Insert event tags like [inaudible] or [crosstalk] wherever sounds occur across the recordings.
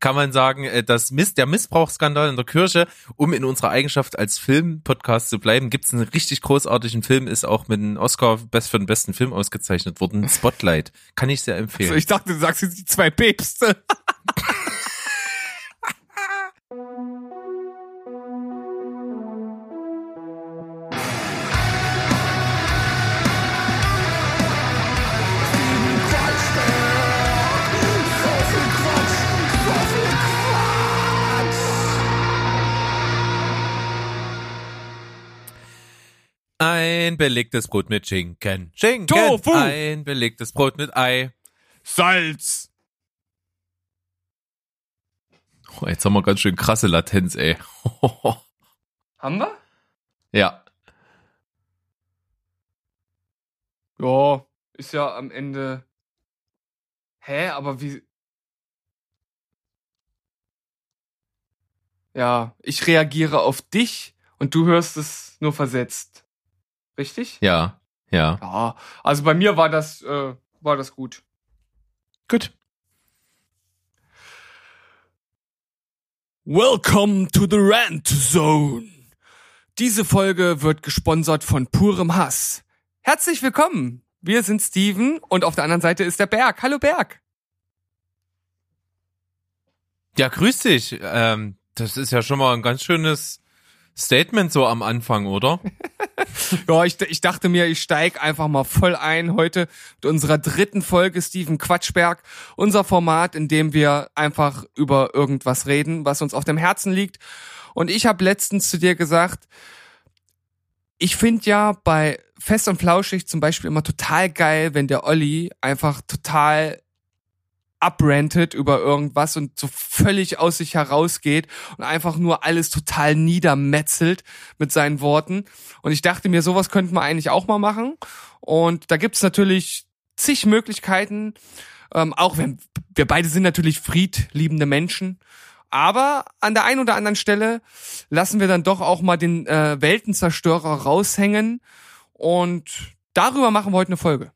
kann man sagen, äh, das Miss, der Missbrauchsskandal in der Kirche, um in unserer Eigenschaft als Filmpodcast zu bleiben, gibt es einen richtig großartigen Film, ist auch mit einem Oscar best für den besten Film ausgezeichnet worden. [laughs] Spotlight. Kann ich sehr empfehlen. Also ich dachte, du sagst jetzt die zwei Päpste. [laughs] Ein belegtes Brot mit Schinken. Schinken. Tofu. Ein belegtes Brot mit Ei. Salz. Oh, jetzt haben wir ganz schön krasse Latenz, ey. [laughs] haben wir? Ja. Ja, ist ja am Ende. Hä, aber wie. Ja, ich reagiere auf dich und du hörst es nur versetzt. Richtig? Ja, ja. Ja, also bei mir war das, äh, war das gut. Gut. Welcome to the Rant Zone. Diese Folge wird gesponsert von purem Hass. Herzlich willkommen. Wir sind Steven und auf der anderen Seite ist der Berg. Hallo Berg. Ja, grüß dich. Ähm, das ist ja schon mal ein ganz schönes Statement so am Anfang, oder? [laughs] ja, ich, ich dachte mir, ich steig einfach mal voll ein heute mit unserer dritten Folge Steven Quatschberg. Unser Format, in dem wir einfach über irgendwas reden, was uns auf dem Herzen liegt. Und ich habe letztens zu dir gesagt, ich finde ja bei Fest und Flauschig zum Beispiel immer total geil, wenn der Olli einfach total abrantet über irgendwas und so völlig aus sich herausgeht und einfach nur alles total niedermetzelt mit seinen Worten. Und ich dachte mir, sowas könnten wir eigentlich auch mal machen. Und da gibt's natürlich zig Möglichkeiten. Ähm, auch wenn wir beide sind natürlich friedliebende Menschen. Aber an der einen oder anderen Stelle lassen wir dann doch auch mal den äh, Weltenzerstörer raushängen. Und darüber machen wir heute eine Folge.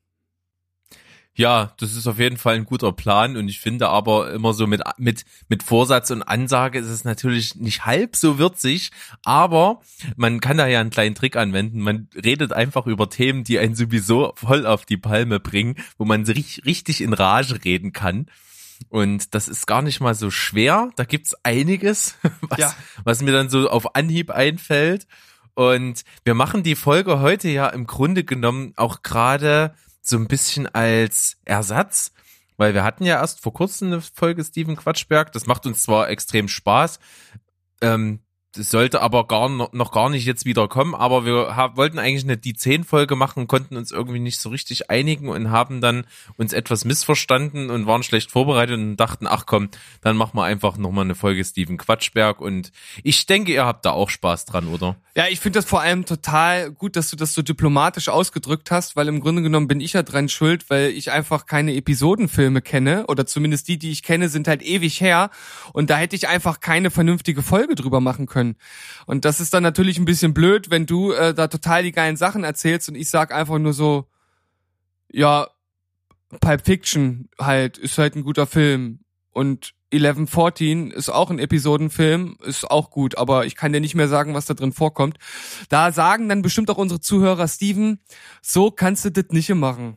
Ja, das ist auf jeden Fall ein guter Plan und ich finde aber immer so mit, mit, mit Vorsatz und Ansage ist es natürlich nicht halb so würzig, aber man kann da ja einen kleinen Trick anwenden. Man redet einfach über Themen, die einen sowieso voll auf die Palme bringen, wo man richtig in Rage reden kann. Und das ist gar nicht mal so schwer. Da gibt's einiges, [laughs] was, ja. was mir dann so auf Anhieb einfällt. Und wir machen die Folge heute ja im Grunde genommen auch gerade so ein bisschen als Ersatz, weil wir hatten ja erst vor kurzem eine Folge Steven Quatschberg. Das macht uns zwar extrem Spaß, ähm, das sollte aber gar noch gar nicht jetzt wieder kommen, aber wir wollten eigentlich eine die 10 Folge machen, konnten uns irgendwie nicht so richtig einigen und haben dann uns etwas missverstanden und waren schlecht vorbereitet und dachten, ach komm, dann machen wir einfach nochmal eine Folge Steven Quatschberg und ich denke, ihr habt da auch Spaß dran, oder? Ja, ich finde das vor allem total gut, dass du das so diplomatisch ausgedrückt hast, weil im Grunde genommen bin ich ja dran schuld, weil ich einfach keine Episodenfilme kenne oder zumindest die, die ich kenne, sind halt ewig her und da hätte ich einfach keine vernünftige Folge drüber machen können können. Und das ist dann natürlich ein bisschen blöd, wenn du äh, da total die geilen Sachen erzählst und ich sag einfach nur so, ja, Pulp Fiction halt ist halt ein guter Film und 1114 ist auch ein Episodenfilm, ist auch gut, aber ich kann dir nicht mehr sagen, was da drin vorkommt. Da sagen dann bestimmt auch unsere Zuhörer, Steven, so kannst du das nicht machen.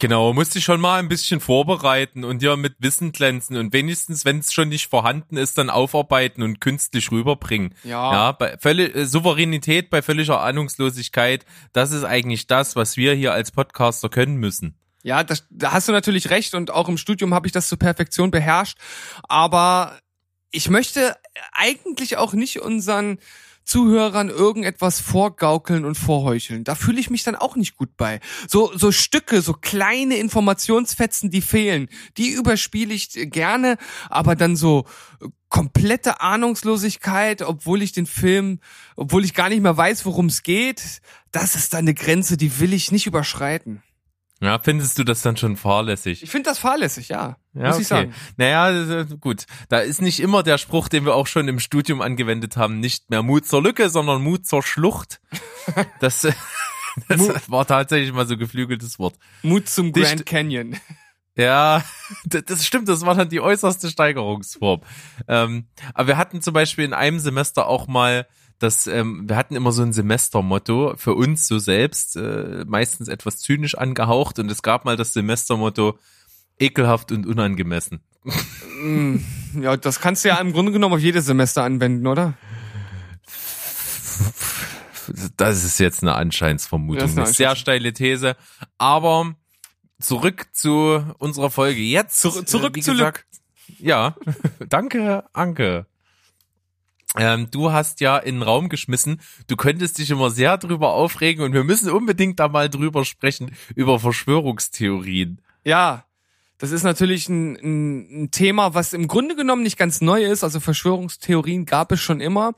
Genau, musst dich schon mal ein bisschen vorbereiten und ja mit Wissen glänzen und wenigstens, wenn es schon nicht vorhanden ist, dann aufarbeiten und künstlich rüberbringen. Ja. Ja, bei völlig, äh, Souveränität bei völliger Ahnungslosigkeit, das ist eigentlich das, was wir hier als Podcaster können müssen. Ja, das, da hast du natürlich recht und auch im Studium habe ich das zur Perfektion beherrscht, aber ich möchte eigentlich auch nicht unseren Zuhörern irgendetwas vorgaukeln und vorheucheln. Da fühle ich mich dann auch nicht gut bei. So, so Stücke, so kleine Informationsfetzen, die fehlen, die überspiele ich gerne, aber dann so komplette Ahnungslosigkeit, obwohl ich den Film, obwohl ich gar nicht mehr weiß, worum es geht, das ist dann eine Grenze, die will ich nicht überschreiten. Ja, findest du das dann schon fahrlässig? Ich finde das fahrlässig, ja. ja muss okay. ich sagen. Naja, gut. Da ist nicht immer der Spruch, den wir auch schon im Studium angewendet haben, nicht mehr Mut zur Lücke, sondern Mut zur Schlucht. Das, [laughs] das war tatsächlich mal so geflügeltes Wort. Mut zum Grand Canyon. Ja, [laughs] das stimmt, das war dann die äußerste Steigerungsform. Ähm, aber wir hatten zum Beispiel in einem Semester auch mal das, ähm, wir hatten immer so ein Semestermotto für uns so selbst, äh, meistens etwas zynisch angehaucht und es gab mal das Semestermotto ekelhaft und unangemessen. Mm, ja, das kannst du ja im Grunde genommen auf jedes Semester anwenden, oder? Das ist jetzt eine Anscheinsvermutung, Das ist eine eine sehr steile These, aber zurück zu unserer Folge jetzt. Zur- zurück äh, wie zu gesagt, Ja, [laughs] danke, Anke. Ähm, du hast ja in den Raum geschmissen, du könntest dich immer sehr drüber aufregen und wir müssen unbedingt da mal drüber sprechen, über Verschwörungstheorien. Ja, das ist natürlich ein, ein, ein Thema, was im Grunde genommen nicht ganz neu ist. Also Verschwörungstheorien gab es schon immer,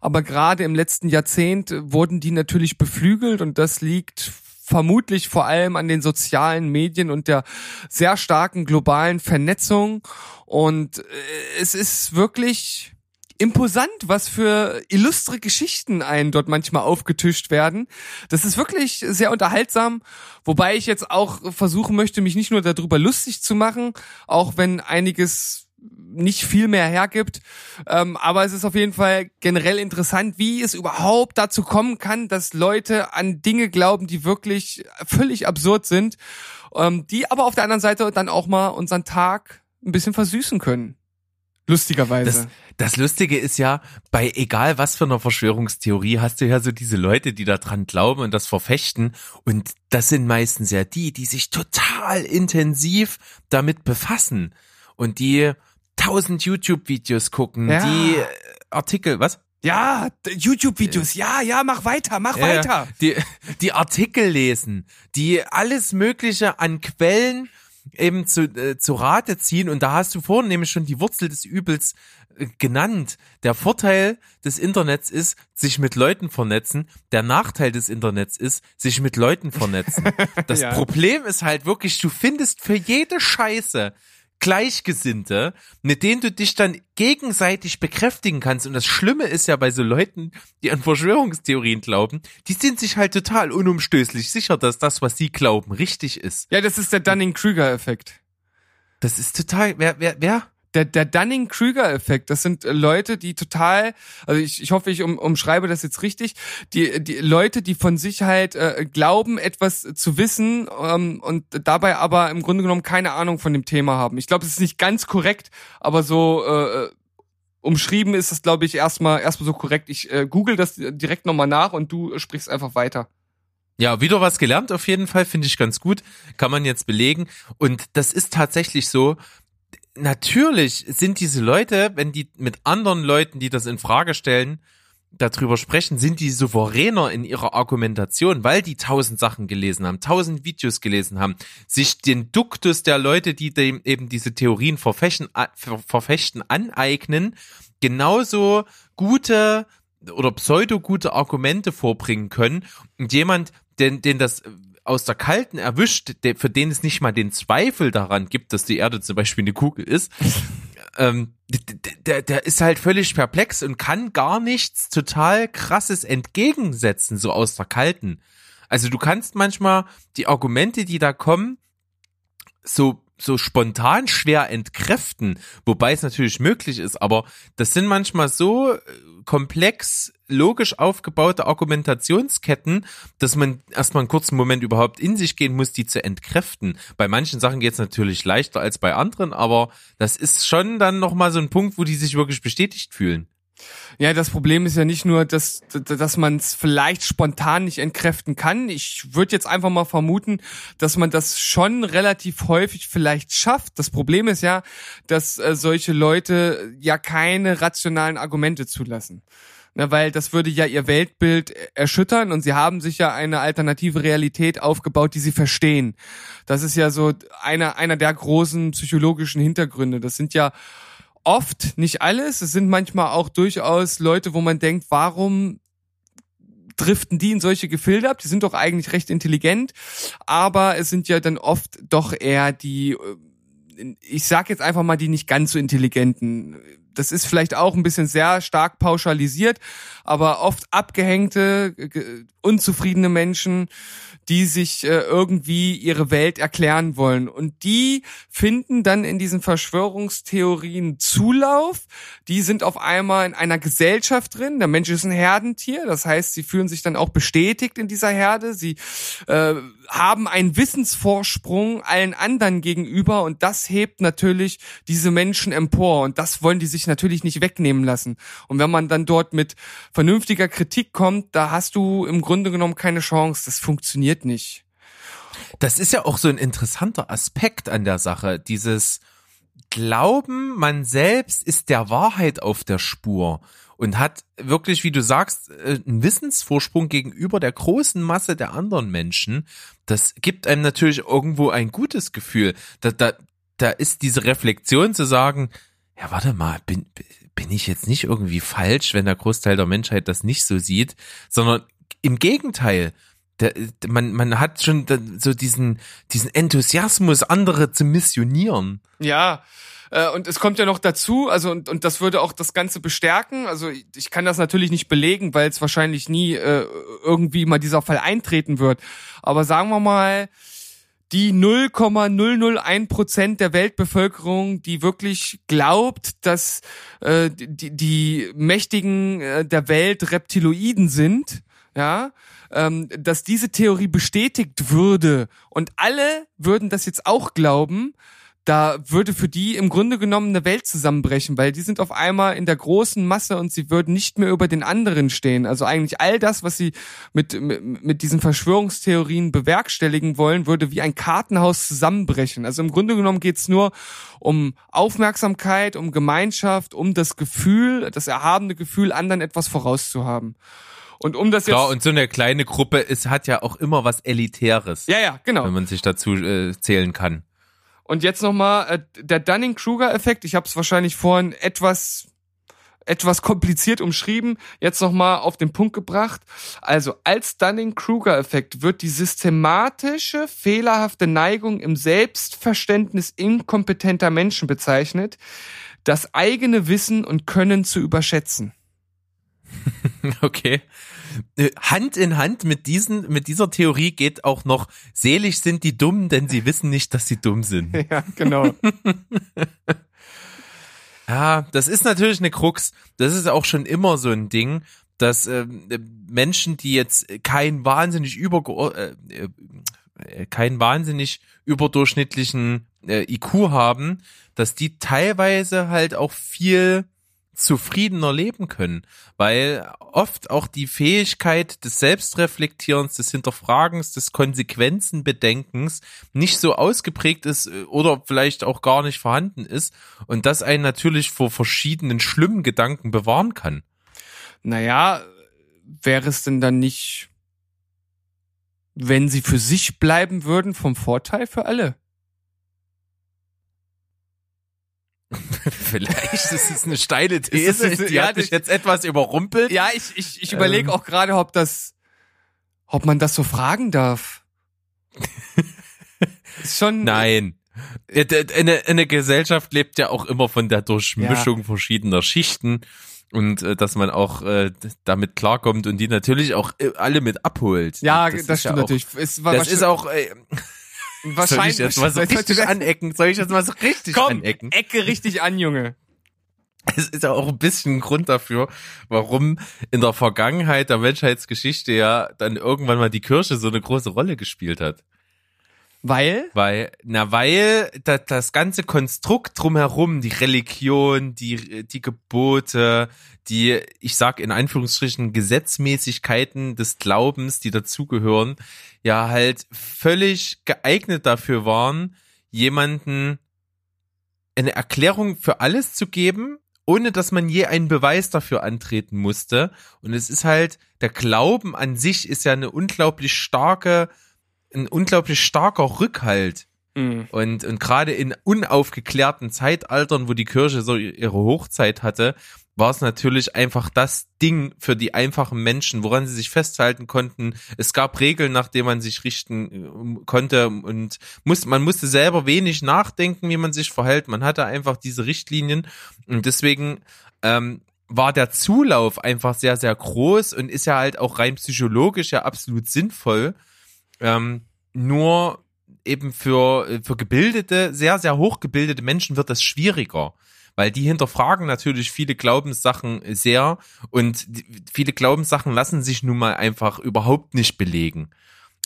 aber gerade im letzten Jahrzehnt wurden die natürlich beflügelt und das liegt vermutlich vor allem an den sozialen Medien und der sehr starken globalen Vernetzung. Und äh, es ist wirklich imposant, was für illustre Geschichten einen dort manchmal aufgetischt werden. Das ist wirklich sehr unterhaltsam, wobei ich jetzt auch versuchen möchte, mich nicht nur darüber lustig zu machen, auch wenn einiges nicht viel mehr hergibt. Ähm, aber es ist auf jeden Fall generell interessant, wie es überhaupt dazu kommen kann, dass Leute an Dinge glauben, die wirklich völlig absurd sind, ähm, die aber auf der anderen Seite dann auch mal unseren Tag ein bisschen versüßen können. Lustigerweise. Das, das Lustige ist ja, bei egal was für einer Verschwörungstheorie hast du ja so diese Leute, die da dran glauben und das verfechten. Und das sind meistens ja die, die sich total intensiv damit befassen und die tausend YouTube-Videos gucken, Ja. die äh, Artikel, was? Ja, YouTube-Videos. Ja, ja, mach weiter, mach weiter. Die, die Artikel lesen, die alles Mögliche an Quellen eben zu, äh, zu Rate ziehen. Und da hast du vorhin nämlich schon die Wurzel des Übels äh, genannt. Der Vorteil des Internets ist, sich mit Leuten vernetzen. Der Nachteil des Internets ist, sich mit Leuten vernetzen. [laughs] Das Ja. Problem ist halt wirklich, du findest für jede Scheiße Gleichgesinnte, mit denen du dich dann gegenseitig bekräftigen kannst. Und das Schlimme ist ja bei so Leuten, die an Verschwörungstheorien glauben, die sind sich halt total unumstößlich sicher, dass das, was sie glauben, richtig ist. Ja, das ist der Dunning-Kruger-Effekt. Das ist total, wer, wer, wer? Der, der Dunning-Kruger-Effekt, das sind äh, Leute, die total, also ich, ich hoffe, ich um, umschreibe das jetzt richtig, die, die Leute, die von sich halt äh, glauben, etwas zu wissen ähm, und dabei aber im Grunde genommen keine Ahnung von dem Thema haben. Ich glaube, es ist nicht ganz korrekt, aber so äh, umschrieben ist das, glaube ich, erstmal erstmal so korrekt. Ich äh, google das direkt nochmal nach und du sprichst einfach weiter. Ja, wieder was gelernt auf jeden Fall, finde ich ganz gut. Kann man jetzt belegen. Und das ist tatsächlich so. Natürlich sind diese Leute, wenn die mit anderen Leuten, die das in Frage stellen, darüber sprechen, sind die souveräner in ihrer Argumentation, weil die tausend Sachen gelesen haben, tausend Videos gelesen haben, sich den Duktus der Leute, die dem eben diese Theorien verfechten, verfechten aneignen, genauso gute oder pseudo gute Argumente vorbringen können. Und jemand, den, den das aus der Kalten erwischt, der, für den es nicht mal den Zweifel daran gibt, dass die Erde zum Beispiel eine Kugel ist, [laughs] ähm, der, der ist halt völlig perplex und kann gar nichts total krasses entgegensetzen, so aus der Kalten. Also du kannst manchmal die Argumente, die da kommen, so so spontan schwer entkräften, wobei es natürlich möglich ist, aber das sind manchmal so äh, komplex, logisch aufgebaute Argumentationsketten, dass man erstmal einen kurzen Moment überhaupt in sich gehen muss, die zu entkräften. Bei manchen Sachen geht es natürlich leichter als bei anderen, aber das ist schon dann nochmal so ein Punkt, wo die sich wirklich bestätigt fühlen. Ja, das Problem ist ja nicht nur, dass, dass man es vielleicht spontan nicht entkräften kann. Ich würde jetzt einfach mal vermuten, dass man das schon relativ häufig vielleicht schafft. Das Problem ist ja, dass äh, solche Leute ja keine rationalen Argumente zulassen. Na, weil das würde ja ihr Weltbild erschüttern und sie haben sich ja eine alternative Realität aufgebaut, die sie verstehen. Das ist ja so einer, einer der großen psychologischen Hintergründe. Das sind ja oft, nicht alles. Es sind manchmal auch durchaus Leute, wo man denkt, warum driften die in solche Gefilde ab? Die sind doch eigentlich recht intelligent, aber es sind ja dann oft doch eher die, äh, ich sag jetzt einfach mal die nicht ganz so intelligenten. Das ist vielleicht auch ein bisschen sehr stark pauschalisiert, aber oft abgehängte, unzufriedene Menschen, die sich äh, irgendwie ihre Welt erklären wollen. Und die finden dann in diesen Verschwörungstheorien Zulauf. Die sind auf einmal in einer Gesellschaft drin. Der Mensch ist ein Herdentier. Das heißt, sie fühlen sich dann auch bestätigt in dieser Herde. Sie äh, haben einen Wissensvorsprung allen anderen gegenüber. Und das hebt natürlich diese Menschen empor. Und das wollen die sich natürlich nicht wegnehmen lassen. Und wenn man dann dort mit vernünftiger Kritik kommt, da hast du im Grunde genommen keine Chance. Das funktioniert nicht. Das ist ja auch so ein interessanter Aspekt an der Sache. Dieses Glauben, man selbst ist der Wahrheit auf der Spur und hat wirklich, wie du sagst, äh, einen Wissensvorsprung gegenüber der großen Masse der anderen Menschen. Das gibt einem natürlich irgendwo ein gutes Gefühl. Da, da, da ist diese Reflexion zu sagen, ja, warte mal, bin, bin ich jetzt nicht irgendwie falsch, wenn der Großteil der Menschheit das nicht so sieht, sondern im Gegenteil, der, man, man hat schon so diesen, diesen Enthusiasmus, andere zu missionieren. Ja, äh, und es kommt ja noch dazu, also und, und das würde auch das Ganze bestärken. Also ich kann das natürlich nicht belegen, weil es wahrscheinlich nie äh, irgendwie mal dieser Fall eintreten wird. Aber sagen wir mal, die 0,001 Prozent der Weltbevölkerung, die wirklich glaubt, dass äh, die, die Mächtigen äh, der Welt Reptiloiden sind, ja, ähm, dass diese Theorie bestätigt würde und alle würden das jetzt auch glauben, da würde für die im Grunde genommen eine Welt zusammenbrechen, weil die sind auf einmal in der großen Masse und sie würden nicht mehr über den anderen stehen. Also eigentlich all das, was sie mit, mit, mit diesen Verschwörungstheorien bewerkstelligen wollen, würde wie ein Kartenhaus zusammenbrechen. Also im Grunde genommen geht's nur um Aufmerksamkeit, um Gemeinschaft, um das Gefühl, das erhabene Gefühl, anderen etwas vorauszuhaben. Und um das jetzt. Klar, und so eine kleine Gruppe ist, hat ja auch immer was Elitäres. Ja, ja, genau. Wenn man sich dazu äh, zählen kann. Und jetzt nochmal äh, der Dunning-Kruger-Effekt. Ich habe es wahrscheinlich vorhin etwas etwas kompliziert umschrieben, jetzt nochmal auf den Punkt gebracht. Also als Dunning-Kruger-Effekt wird die systematische, fehlerhafte Neigung im Selbstverständnis inkompetenter Menschen bezeichnet, das eigene Wissen und Können zu überschätzen. [laughs] Okay. Äh, Hand in Hand mit diesen, mit dieser Theorie geht auch noch, selig sind die Dummen, denn sie wissen nicht, dass sie dumm sind. [laughs] Ja, genau. [laughs] ja, das ist natürlich eine Krux. Das ist auch schon immer so ein Ding, dass äh, Menschen, die jetzt kein wahnsinnig über äh, äh, keinen wahnsinnig überdurchschnittlichen äh, IQ haben, dass die teilweise halt auch viel zufriedener leben können, weil oft auch die Fähigkeit des Selbstreflektierens, des Hinterfragens, des Konsequenzenbedenkens nicht so ausgeprägt ist äh, oder vielleicht auch gar nicht vorhanden ist und das einen natürlich vor verschiedenen schlimmen Gedanken bewahren kann. Naja, wäre es denn dann nicht, wenn sie für sich bleiben würden, vom Vorteil für alle? [laughs] Vielleicht [laughs] ist es eine steile These, ist, die ja, hat mich jetzt etwas überrumpelt. Ja, ich, ich, ich überlege ähm. auch gerade, ob das, ob man das so fragen darf. [laughs] ist schon. Nein. Eine, eine Gesellschaft lebt ja auch immer von der Durchmischung ja. verschiedener Schichten und äh, dass man auch äh, damit klarkommt und die natürlich auch äh, alle mit abholt. Ja, das, das stimmt ja auch, natürlich. War das ist auch äh, Wahrscheinlich. Soll ich jetzt mal so richtig anecken? Soll ich jetzt mal so richtig Komm, anecken? Ecke richtig an, Junge. Es ist ja auch ein bisschen ein Grund dafür, warum in der Vergangenheit der Menschheitsgeschichte ja dann irgendwann mal die Kirche so eine große Rolle gespielt hat. Weil? Weil, na, weil das, das ganze Konstrukt drumherum, die Religion, die, die Gebote, die, ich sag in Anführungsstrichen, Gesetzmäßigkeiten des Glaubens, die dazugehören, ja halt völlig geeignet dafür waren, jemanden eine Erklärung für alles zu geben, ohne dass man je einen Beweis dafür antreten musste. Und es ist halt, der Glauben an sich ist ja eine unglaublich starke, ein unglaublich starker Rückhalt Mhm. Und, und gerade in unaufgeklärten Zeitaltern, wo die Kirche so ihre Hochzeit hatte, war es natürlich einfach das Ding für die einfachen Menschen, woran sie sich festhalten konnten. Es gab Regeln, nach denen man sich richten äh, konnte und muss, man musste selber wenig nachdenken, wie man sich verhält. Man hatte einfach diese Richtlinien und deswegen ähm, war der Zulauf einfach sehr, sehr groß und ist ja halt auch rein psychologisch ja absolut sinnvoll. Ähm, nur eben für, für gebildete, sehr, sehr hochgebildete Menschen wird das schwieriger weil die hinterfragen natürlich viele Glaubenssachen sehr und viele Glaubenssachen lassen sich nun mal einfach überhaupt nicht belegen.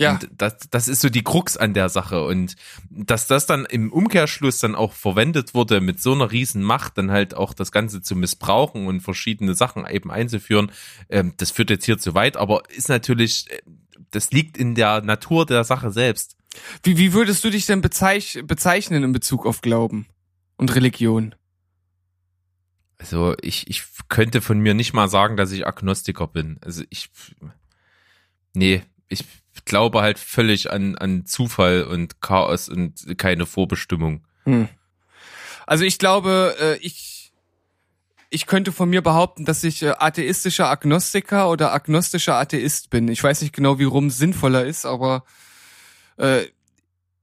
Ja. Und das, das ist so die Krux an der Sache. Und dass das dann im Umkehrschluss dann auch verwendet wurde, mit so einer riesen Macht, dann halt auch das Ganze zu missbrauchen und verschiedene Sachen eben einzuführen, ähm, das führt jetzt hier zu weit, aber ist natürlich, äh, das liegt in der Natur der Sache selbst. Wie, wie würdest du dich denn bezeich bezeichnen in Bezug auf Glauben und Religion? Also ich, ich könnte von mir nicht mal sagen, dass ich Agnostiker bin. Also ich, nee, ich glaube halt völlig an, an Zufall und Chaos und keine Vorbestimmung. Hm. Also ich glaube, äh, ich, ich könnte von mir behaupten, dass ich äh, atheistischer Agnostiker oder agnostischer Atheist bin. Ich weiß nicht genau, wie rum sinnvoller ist, aber äh,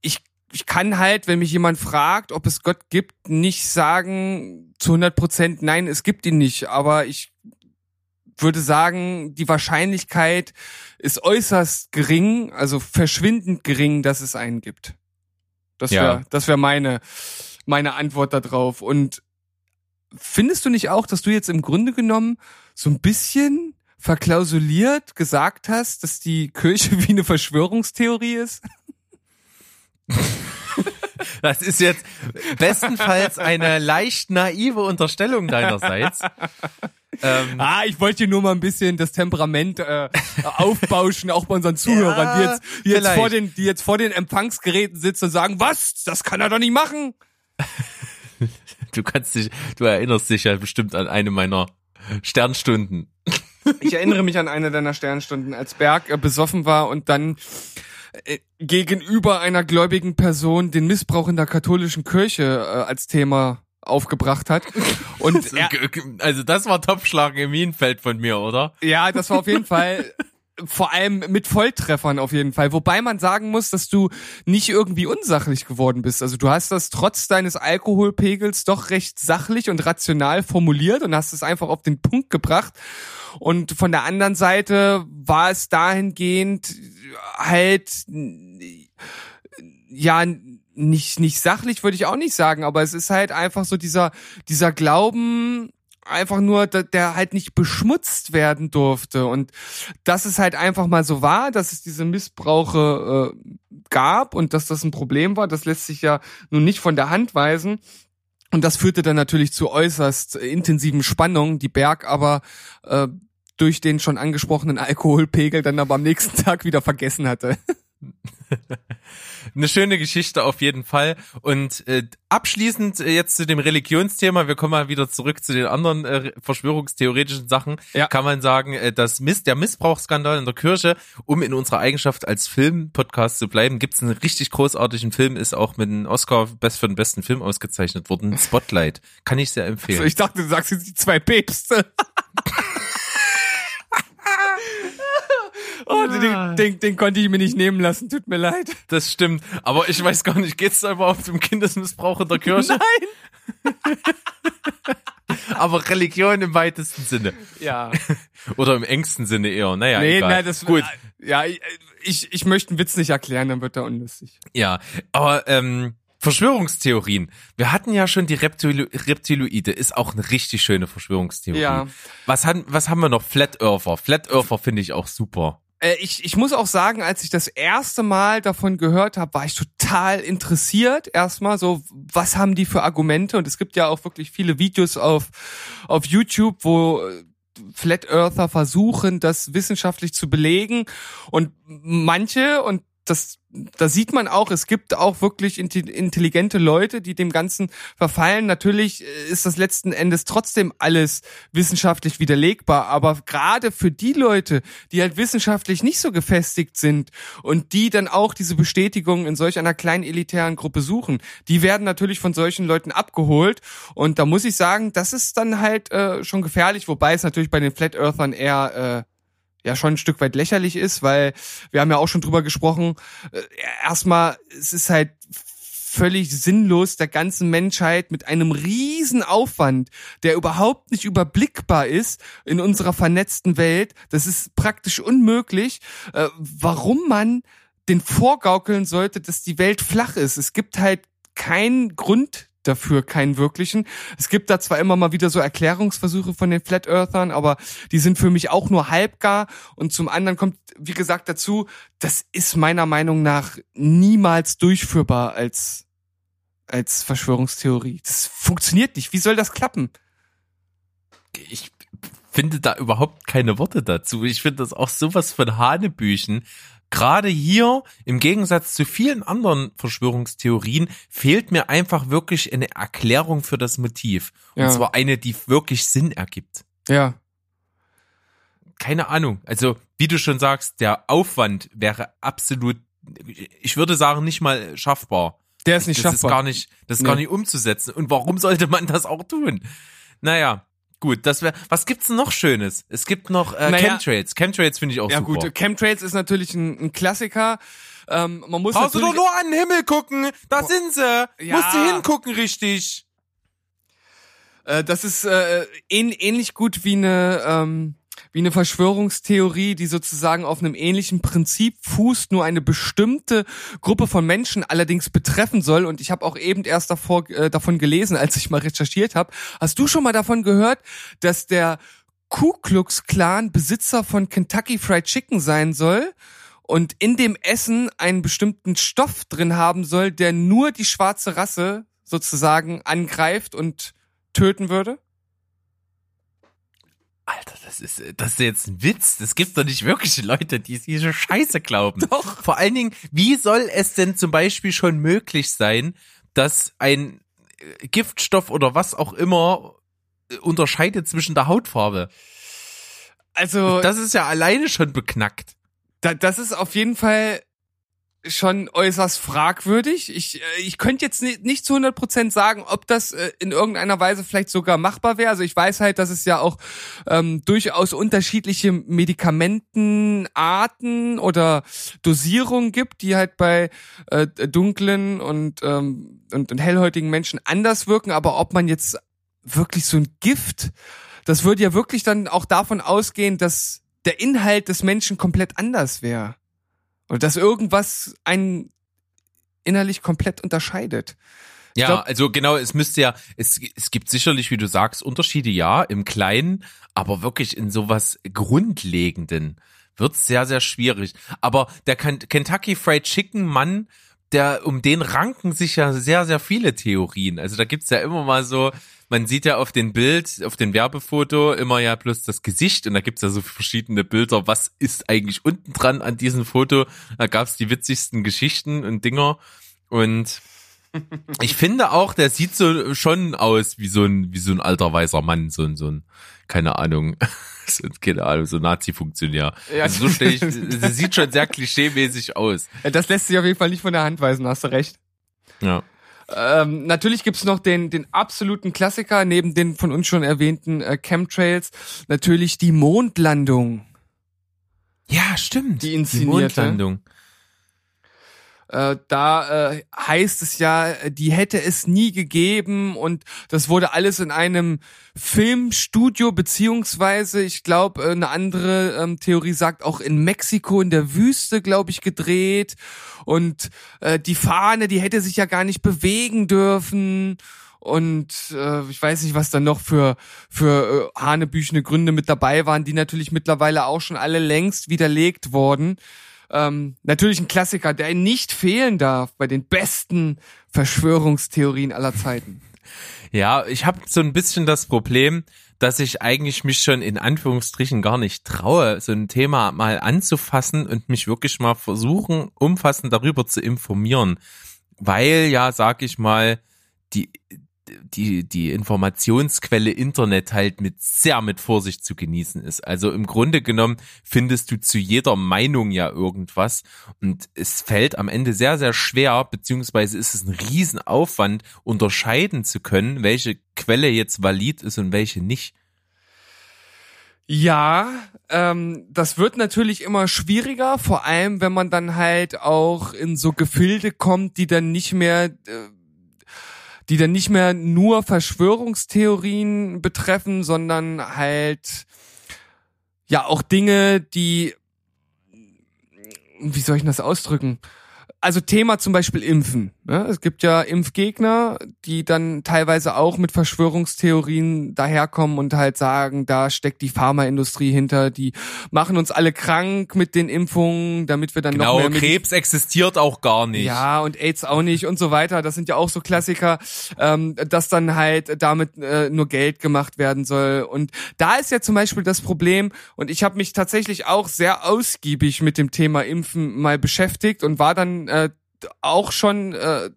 ich ich kann halt, wenn mich jemand fragt, ob es Gott gibt, nicht sagen zu 100 Prozent, nein, es gibt ihn nicht. Aber ich würde sagen, die Wahrscheinlichkeit ist äußerst gering, also verschwindend gering, dass es einen gibt. Das wäre, ja. das wäre meine, meine Antwort darauf. Und findest du nicht auch, dass du jetzt im Grunde genommen so ein bisschen verklausuliert gesagt hast, dass die Kirche [laughs] wie eine Verschwörungstheorie ist? [laughs] Das ist jetzt bestenfalls eine leicht naive Unterstellung deinerseits. [laughs] Ähm, ah, ich wollte nur mal ein bisschen das Temperament äh, aufbauschen, auch bei unseren Zuhörern, ja, die, jetzt, die, jetzt vor den, die jetzt vor den Empfangsgeräten sitzen und sagen, was? Das kann er doch nicht machen. Du kannst dich, du erinnerst dich ja bestimmt an eine meiner Sternstunden. Ich erinnere mich an eine deiner Sternstunden, als Berg äh, besoffen war und dann äh, gegenüber einer gläubigen Person den Missbrauch in der katholischen Kirche äh, als Thema aufgebracht hat. Und [laughs] er, also das war Topschlagen im Minenfeld von mir, oder? Ja, das war auf jeden Fall [laughs] vor allem mit Volltreffern auf jeden Fall. Wobei man sagen muss, dass du nicht irgendwie unsachlich geworden bist. Also du hast das trotz deines Alkoholpegels doch recht sachlich und rational formuliert und hast es einfach auf den Punkt gebracht. Und von der anderen Seite war es dahingehend halt, ja, nicht, nicht sachlich würde ich auch nicht sagen, aber es ist halt einfach so dieser, dieser Glauben, einfach nur, der halt nicht beschmutzt werden durfte. Und dass es halt einfach mal so war, dass es diese Missbrauche äh, gab und dass das ein Problem war, das lässt sich ja nun nicht von der Hand weisen. Und das führte dann natürlich zu äußerst intensiven Spannungen, die Berg aber äh, durch den schon angesprochenen Alkoholpegel dann aber am nächsten [laughs] Tag wieder vergessen hatte. Eine schöne Geschichte auf jeden Fall. Und äh, abschließend äh, jetzt zu dem Religionsthema, wir kommen mal wieder zurück zu den anderen äh, verschwörungstheoretischen Sachen, ja. kann man sagen, äh, dass Miss, der Missbrauchsskandal in der Kirche, um in unserer Eigenschaft als Film-Podcast zu bleiben, gibt es einen richtig großartigen Film, ist auch mit einem Oscar best für den besten Film ausgezeichnet worden, Spotlight. Kann ich sehr empfehlen. Also ich dachte, du sagst jetzt die zwei Päpste. [laughs] Oh, den, den, den konnte ich mir nicht nehmen lassen, tut mir leid. Das stimmt. Aber ich weiß gar nicht, geht's da überhaupt um Kindesmissbrauch in der Kirche? Nein! [laughs] Aber Religion im weitesten Sinne. Ja. [laughs] Oder im engsten Sinne eher. Naja, nee, egal. Nein, das gut. Ja, ich, ich möchte einen Witz nicht erklären, dann wird er unlustig. Ja, aber ähm, Verschwörungstheorien. Wir hatten ja schon die Reptilo Reptiloide, ist auch eine richtig schöne Verschwörungstheorie. Ja. Was, haben, was haben wir noch? Flat Earther. Flat Earther finde ich auch super. Äh, ich, ich muss auch sagen, als ich das erste Mal davon gehört habe, war ich total interessiert. Erstmal so, was haben die für Argumente? Und es gibt ja auch wirklich viele Videos auf, auf YouTube, wo Flat Earther versuchen, das wissenschaftlich zu belegen. Und manche, und das, da sieht man auch, es gibt auch wirklich intelligente Leute, die dem Ganzen verfallen. Natürlich ist das letzten Endes trotzdem alles wissenschaftlich widerlegbar, aber gerade für die Leute, die halt wissenschaftlich nicht so gefestigt sind und die dann auch diese Bestätigung in solch einer kleinen elitären Gruppe suchen, die werden natürlich von solchen Leuten abgeholt. Und da muss ich sagen, das ist dann halt äh, schon gefährlich, wobei es natürlich bei den Flat Earthern eher äh, ja schon ein Stück weit lächerlich ist, weil wir haben ja auch schon drüber gesprochen. Äh, erstmal, es ist halt völlig sinnlos der ganzen Menschheit mit einem riesen Aufwand, der überhaupt nicht überblickbar ist in unserer vernetzten Welt. Das ist praktisch unmöglich, äh, warum man den vorgaukeln sollte, dass die Welt flach ist. Es gibt halt keinen Grund dafür keinen wirklichen. Es gibt da zwar immer mal wieder so Erklärungsversuche von den Flat Earthern, aber die sind für mich auch nur halbgar. Und zum anderen kommt, wie gesagt, dazu, das ist meiner Meinung nach niemals durchführbar als, als Verschwörungstheorie. Das funktioniert nicht. Wie soll das klappen? Ich finde da überhaupt keine Worte dazu. Ich finde das auch sowas von Hanebüchen gerade hier, im Gegensatz zu vielen anderen Verschwörungstheorien, fehlt mir einfach wirklich eine Erklärung für das Motiv. Und ja. zwar eine, die wirklich Sinn ergibt. Ja. Keine Ahnung. Also, wie du schon sagst, der Aufwand wäre absolut, ich würde sagen, nicht mal schaffbar. Der ist nicht das schaffbar. Ist gar nicht, das ist nee. gar nicht umzusetzen. Und warum sollte man das auch tun? Naja, Gut, das wäre. Was gibt's denn noch Schönes? Es gibt noch äh, naja, Chemtrails. Chemtrails finde ich auch ja, super. Ja gut, Chemtrails ist natürlich ein, ein Klassiker. Ähm, man muss Brauchst du doch nur an den Himmel gucken. Da sind sie. Ja. Musst du hingucken, richtig. Äh, das ist äh, ähn, ähnlich gut wie eine ähm, wie eine Verschwörungstheorie, die sozusagen auf einem ähnlichen Prinzip fußt, nur eine bestimmte Gruppe von Menschen allerdings betreffen soll. Und ich habe auch eben erst davor, äh, davon gelesen, als ich mal recherchiert habe. Hast du schon mal davon gehört, dass der Ku Klux Klan Besitzer von Kentucky Fried Chicken sein soll? Und in dem Essen einen bestimmten Stoff drin haben soll, der nur die schwarze Rasse sozusagen angreift und töten würde? Alter, das ist, das ist jetzt ein Witz. Das gibt doch nicht wirklich Leute, die diese Scheiße glauben. Doch. Vor allen Dingen, wie soll es denn zum Beispiel schon möglich sein, dass ein äh, Giftstoff oder was auch immer äh, unterscheidet zwischen der Hautfarbe? Also. Das ist ja alleine schon beknackt. Da, das ist auf jeden Fall schon äußerst fragwürdig. Ich, äh, ich könnte jetzt nicht, zu 100 Prozent sagen, ob das äh, in irgendeiner Weise vielleicht sogar machbar wäre. Also ich weiß halt, dass es ja auch ähm, durchaus unterschiedliche Medikamentenarten oder Dosierungen gibt, die halt bei äh, dunklen und, ähm, und, und hellhäutigen Menschen anders wirken. Aber ob man jetzt wirklich so ein Gift, das würde ja wirklich dann auch davon ausgehen, dass der Inhalt des Menschen komplett anders wäre. Und dass irgendwas einen innerlich komplett unterscheidet. ja, glaub, also genau, es müsste ja, es, es gibt sicherlich, wie du sagst, Unterschiede, ja, im Kleinen, aber wirklich in sowas Grundlegenden wird's sehr, sehr schwierig. Aber der Kentucky Fried Chicken Mann, der, um den ranken sich ja sehr, sehr viele Theorien. Also da gibt's ja immer mal so, man sieht ja auf dem Bild, auf dem Werbefoto immer ja bloß das Gesicht und da gibt's ja so verschiedene Bilder, was ist eigentlich unten dran an diesem Foto. Da gab's die witzigsten Geschichten und Dinger und [laughs] ich finde auch, der sieht so schon aus wie so ein, wie so ein alter weißer Mann, so ein, so ein, keine Ahnung, [laughs] so, keine Ahnung, so Nazi-Funktionär. Ja. Also so stelle ich, das sieht schon sehr klischeemäßig aus. Das lässt sich auf jeden Fall nicht von der Hand weisen, hast du recht. Ja. Ähm, natürlich gibt's noch den, den absoluten Klassiker, neben den von uns schon erwähnten äh, Chemtrails, natürlich die Mondlandung. Ja, stimmt. Die inszenierte. Die Mondlandung. Äh, da äh, heißt es ja, die hätte es nie gegeben und das wurde alles in einem Filmstudio beziehungsweise, ich glaube, äh, eine andere ähm, Theorie sagt auch in Mexiko in der Wüste, glaube ich, gedreht und äh, die Fahne, die hätte sich ja gar nicht bewegen dürfen und äh, ich weiß nicht, was da noch für für äh, hanebüchene Gründe mit dabei waren, die natürlich mittlerweile auch schon alle längst widerlegt wurden. Ähm, natürlich ein Klassiker, der nicht fehlen darf bei den besten Verschwörungstheorien aller Zeiten. [laughs] Ja, ich habe so ein bisschen das Problem, dass ich eigentlich mich schon in Anführungsstrichen gar nicht traue, so ein Thema mal anzufassen und mich wirklich mal versuchen, umfassend darüber zu informieren. Weil ja, sag ich mal, die, die, die Informationsquelle Internet halt mit sehr mit Vorsicht zu genießen ist. Also im Grunde genommen findest du zu jeder Meinung ja irgendwas und es fällt am Ende sehr, sehr schwer, beziehungsweise ist es ein Riesenaufwand, unterscheiden zu können, welche Quelle jetzt valid ist und welche nicht. Ja, ähm, das wird natürlich immer schwieriger, vor allem wenn man dann halt auch in so Gefilde kommt, die dann nicht mehr äh, die dann nicht mehr nur Verschwörungstheorien betreffen, sondern halt ja auch Dinge, die wie soll ich das ausdrücken? also Thema zum Beispiel Impfen. Ne? Es gibt ja Impfgegner, die dann teilweise auch mit Verschwörungstheorien daherkommen und halt sagen, da steckt die Pharmaindustrie hinter, die machen uns alle krank mit den Impfungen, damit wir dann genau, noch mehr Krebs existiert auch gar nicht. Ja, und AIDS auch nicht und so weiter. Das sind ja auch so Klassiker, ähm, dass dann halt damit äh, nur Geld gemacht werden soll. Und da ist ja zum Beispiel das Problem, und ich habe mich tatsächlich auch sehr ausgiebig mit dem Thema Impfen mal beschäftigt und war dann äh, auch schon äh,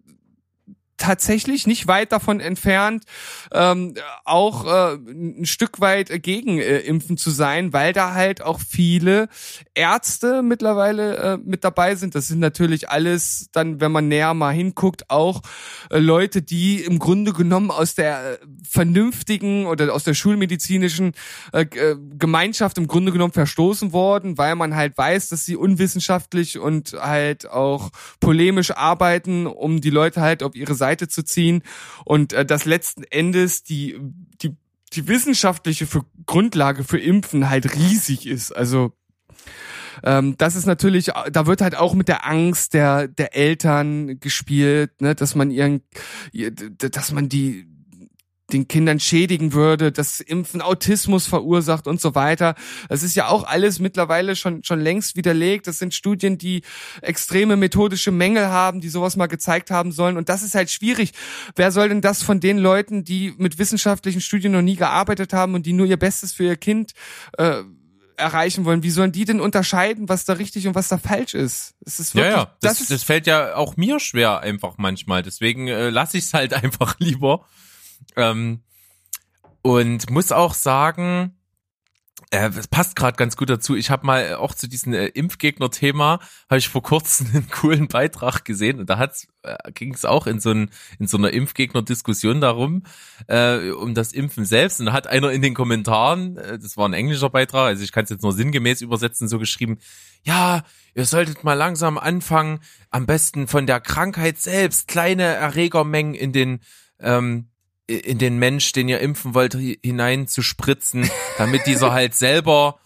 tatsächlich nicht weit davon entfernt, ähm, auch äh, ein Stück weit gegen äh, Impfen zu sein, weil da halt auch viele Ärzte mittlerweile äh, mit dabei sind. Das sind natürlich alles dann, wenn man näher mal hinguckt, auch äh, Leute, die im Grunde genommen aus der vernünftigen oder aus der schulmedizinischen äh, äh Gemeinschaft im Grunde genommen verstoßen worden, weil man halt weiß, dass sie unwissenschaftlich und halt auch polemisch arbeiten, um die Leute halt auf ihre Seite zu ziehen und äh, dass letzten Endes die, die, die wissenschaftliche für Grundlage für Impfen halt riesig ist. Also ähm, das ist natürlich, da wird halt auch mit der Angst der der Eltern gespielt, ne, dass man ihren, dass man die den Kindern schädigen würde, dass Impfen Autismus verursacht und so weiter. Das ist ja auch alles mittlerweile schon, schon längst widerlegt. Das sind Studien, die extreme methodische Mängel haben, die sowas mal gezeigt haben sollen. Und das ist halt schwierig. Wer soll denn das von den Leuten, die mit wissenschaftlichen Studien noch nie gearbeitet haben und die nur ihr Bestes für ihr Kind äh, erreichen wollen, wie sollen die denn unterscheiden, was da richtig und was da falsch ist? Es ist wirklich, ja, ja. Das, das, das fällt ja auch mir schwer einfach manchmal. Deswegen äh, lasse ich es halt [laughs] einfach lieber. Ähm, und muss auch sagen, äh, es passt gerade ganz gut dazu. Ich habe mal auch zu diesem äh, Impfgegner-Thema habe ich vor kurzem [laughs] einen coolen Beitrag gesehen und da hat's, äh, ging es auch in so, ein, in so einer Impfgegner-Diskussion darum äh, um das Impfen selbst und da hat einer in den Kommentaren, äh, das war ein englischer Beitrag, also ich kann es jetzt nur sinngemäß übersetzen, so geschrieben: Ja, ihr solltet mal langsam anfangen, am besten von der Krankheit selbst kleine Erregermengen in den ähm, in den Mensch, den ihr impfen wollt, hinein zu spritzen, damit dieser halt selber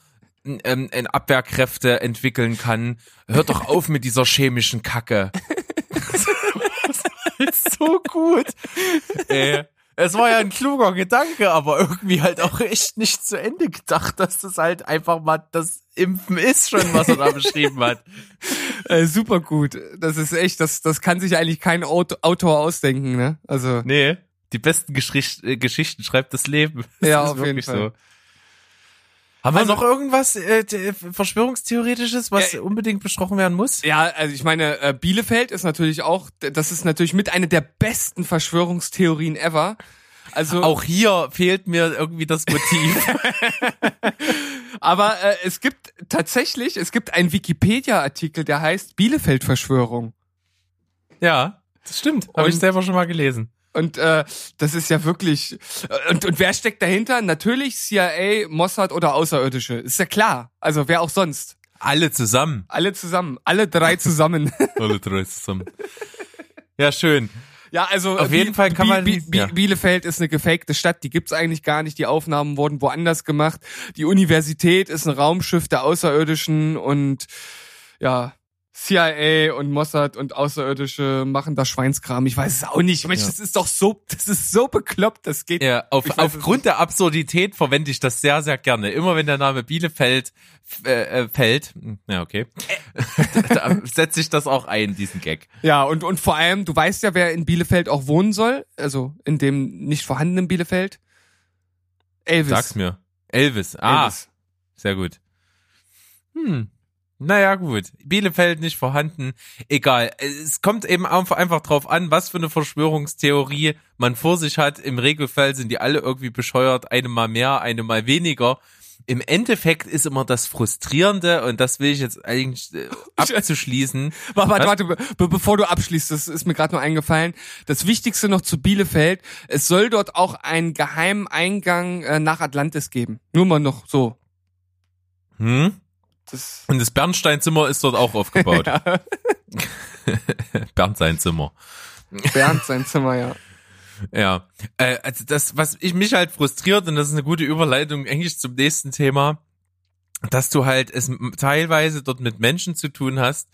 ähm, Abwehrkräfte entwickeln kann. Hört doch auf mit dieser chemischen Kacke. [laughs] so gut. Äh, es war ja ein kluger Gedanke, aber irgendwie halt auch echt nicht zu Ende gedacht, dass das halt einfach mal das Impfen ist schon, was er da beschrieben hat. Äh, super gut. Das ist echt, das, das kann sich eigentlich kein Autor ausdenken, ne? Also. Nee die besten Geschicht, äh, Geschichten schreibt das Leben. [laughs] Das ja, auf jeden Fall. So. Haben wir also, noch irgendwas äh, Verschwörungstheoretisches, was äh, unbedingt besprochen werden muss? Ja, also ich meine, äh, Bielefeld ist natürlich auch, das ist natürlich mit einer der besten Verschwörungstheorien ever. Also auch hier fehlt mir irgendwie das Motiv. [laughs] [laughs] Aber äh, es gibt tatsächlich, es gibt einen Wikipedia-Artikel, der heißt Bielefeld-Verschwörung. Ja, das stimmt. Habe ich selber schon mal gelesen. Und äh, das ist ja wirklich. Und, und wer steckt dahinter? Natürlich CIA, Mossad oder Außerirdische. Ist ja klar. Also wer auch sonst. Alle zusammen. Alle zusammen. Alle drei [laughs] zusammen. Alle drei zusammen. Ja, schön. Ja, also auf jeden Fall kann man Bi Bi ja. Bielefeld ist eine gefakte Stadt, die gibt's eigentlich gar nicht. Die Aufnahmen wurden woanders gemacht. Die Universität ist ein Raumschiff der Außerirdischen und ja, CIA und Mossad und Außerirdische machen da Schweinskram. Ich weiß es auch nicht. Mensch, ja. das ist doch so, das ist so bekloppt, das geht. Ja, auf, aufgrund der Absurdität verwende ich das sehr, sehr gerne. Immer wenn der Name Bielefeld äh, äh fällt, ja, okay, [laughs] da setze ich das auch ein, diesen Gag. Ja, und, und vor allem, du weißt ja, wer in Bielefeld auch wohnen soll, also in dem nicht vorhandenen Bielefeld. Elvis. Sag's mir. Elvis. Ah, Elvis. sehr gut. Hm. Naja, gut. Bielefeld nicht vorhanden. Egal. Es kommt eben einfach drauf an, was für eine Verschwörungstheorie man vor sich hat. Im Regelfall sind die alle irgendwie bescheuert. Eine mal mehr, eine mal weniger. Im Endeffekt ist immer das Frustrierende, und das will ich jetzt eigentlich äh, [laughs] abzuschließen. Warte, warte, warte, be be bevor du abschließt, das ist mir gerade nur eingefallen. Das Wichtigste noch zu Bielefeld, es soll dort auch einen geheimen Eingang äh, nach Atlantis geben. Nur mal noch so. Hm? Das, Und das Bernsteinzimmer ist dort auch aufgebaut. [laughs] ja, [laughs] Bernd sein Zimmer. Bernd sein Zimmer, ja. Ja, äh, also das, was ich mich halt frustriert, und das ist eine gute Überleitung eigentlich zum nächsten Thema, dass du halt es teilweise dort mit Menschen zu tun hast,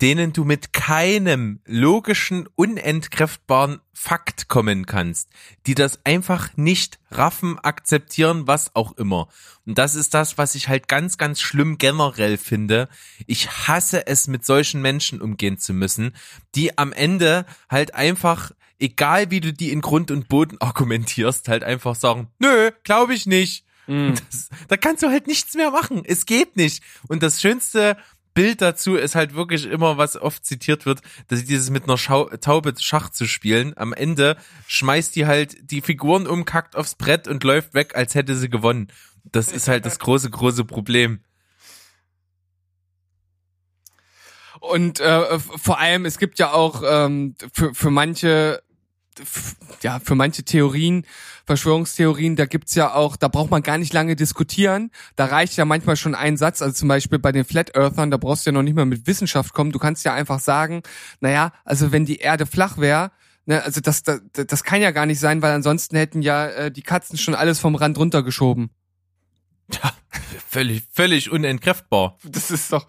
denen du mit keinem logischen, unentkräftbaren Fakt kommen kannst, die das einfach nicht raffen, akzeptieren, was auch immer. Und das ist das, was ich halt ganz, ganz schlimm generell finde. Ich hasse es, mit solchen Menschen umgehen zu müssen, die am Ende halt einfach, egal wie du die in Grund und Boden [laughs] argumentierst, halt einfach sagen, nö, glaube ich nicht. Mhm. Das, da kannst du halt nichts mehr machen. Es geht nicht. Und das schönste Bild dazu ist halt wirklich immer, was oft zitiert wird, dass dieses mit einer Schau Taube Schach zu spielen. Am Ende schmeißt die halt die Figuren um, kackt aufs Brett und läuft weg, als hätte sie gewonnen. Das ist halt das große, große Problem. Und äh, vor allem, es gibt ja auch ähm, für, für manche, ja, für manche Theorien, Verschwörungstheorien, da gibt's ja auch, da braucht man gar nicht lange diskutieren. Da reicht ja manchmal schon ein Satz, also zum Beispiel bei den Flat Earthern, da brauchst du ja noch nicht mal mit Wissenschaft kommen. Du kannst ja einfach sagen, naja, also wenn die Erde flach wäre, ne, also das, das, das kann ja gar nicht sein, weil ansonsten hätten ja äh, die Katzen schon alles vom Rand runtergeschoben. Ja, völlig, völlig unentkräftbar. Das ist doch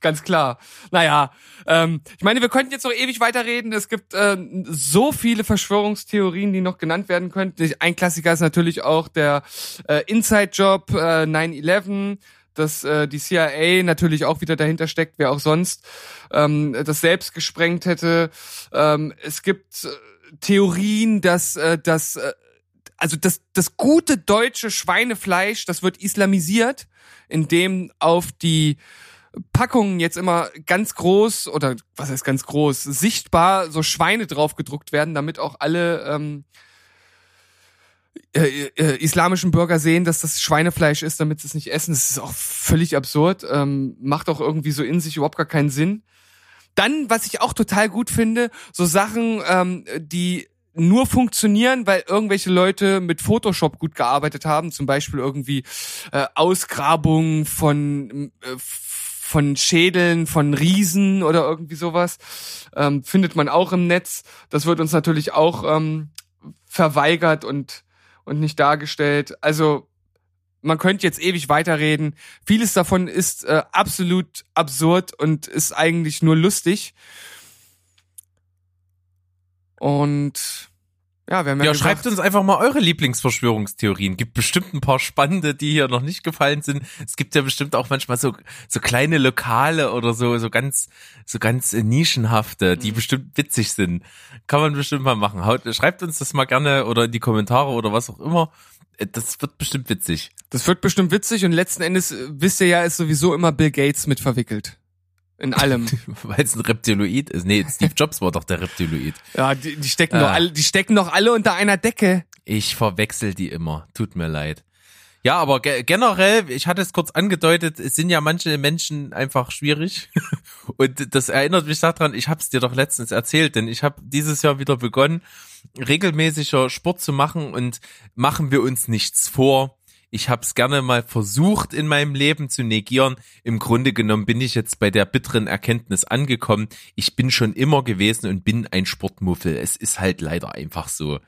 ganz klar. Naja, ähm, ich meine, wir könnten jetzt noch ewig weiterreden. Es gibt äh, so viele Verschwörungstheorien, die noch genannt werden könnten. Ein Klassiker ist natürlich auch der äh, Inside-Job äh, 9-11, dass äh, die CIA natürlich auch wieder dahinter steckt, wer auch sonst ähm, das selbst gesprengt hätte. Ähm, es gibt äh, Theorien, dass äh, das äh, also das, das gute deutsche Schweinefleisch, das wird islamisiert, indem auf die Packungen jetzt immer ganz groß oder was heißt ganz groß, sichtbar so Schweine drauf gedruckt werden, damit auch alle ähm, äh, äh, islamischen Bürger sehen, dass das Schweinefleisch ist, damit sie es nicht essen. Das ist auch völlig absurd, ähm, macht auch irgendwie so in sich überhaupt gar keinen Sinn. Dann, was ich auch total gut finde, so Sachen, ähm, die nur funktionieren, weil irgendwelche Leute mit Photoshop gut gearbeitet haben, zum Beispiel irgendwie äh, Ausgrabungen von äh, von Schädeln, von Riesen oder irgendwie sowas, ähm, findet man auch im Netz. Das wird uns natürlich auch ähm, verweigert und und nicht dargestellt. Also man könnte jetzt ewig weiterreden. Vieles davon ist äh, absolut absurd und ist eigentlich nur lustig. Und ja, wir haben ja, Ja, gesagt, schreibt uns einfach mal eure Lieblingsverschwörungstheorien. Gibt bestimmt ein paar spannende, die hier noch nicht gefallen sind. Es gibt ja bestimmt auch manchmal so so kleine Lokale oder so so ganz so ganz äh, nischenhafte, die Mhm. bestimmt witzig sind. Kann man bestimmt mal machen. Haut, schreibt uns das mal gerne oder in die Kommentare oder was auch immer. Äh, Das wird bestimmt witzig. das wird bestimmt witzig und letzten Endes äh, wisst ihr ja, ist sowieso immer Bill Gates mit verwickelt. In allem. [laughs] Weil es ein Reptiloid ist. Nee, Steve Jobs war doch der Reptiloid. ja, die, die stecken doch Ah. alle, die stecken doch alle unter einer Decke. Ich verwechsel die immer. Tut mir leid. Ja, aber ge generell, ich hatte es kurz angedeutet, es sind ja manche Menschen einfach schwierig. [laughs] Und das erinnert mich daran, ich habe es dir doch letztens erzählt, denn ich habe dieses Jahr wieder begonnen, regelmäßiger Sport zu machen und machen wir uns nichts vor. Ich habe es gerne mal versucht in meinem Leben zu negieren. Im Grunde genommen bin ich jetzt bei der bitteren Erkenntnis angekommen. Ich bin schon immer gewesen und bin ein Sportmuffel. Es ist halt leider einfach so.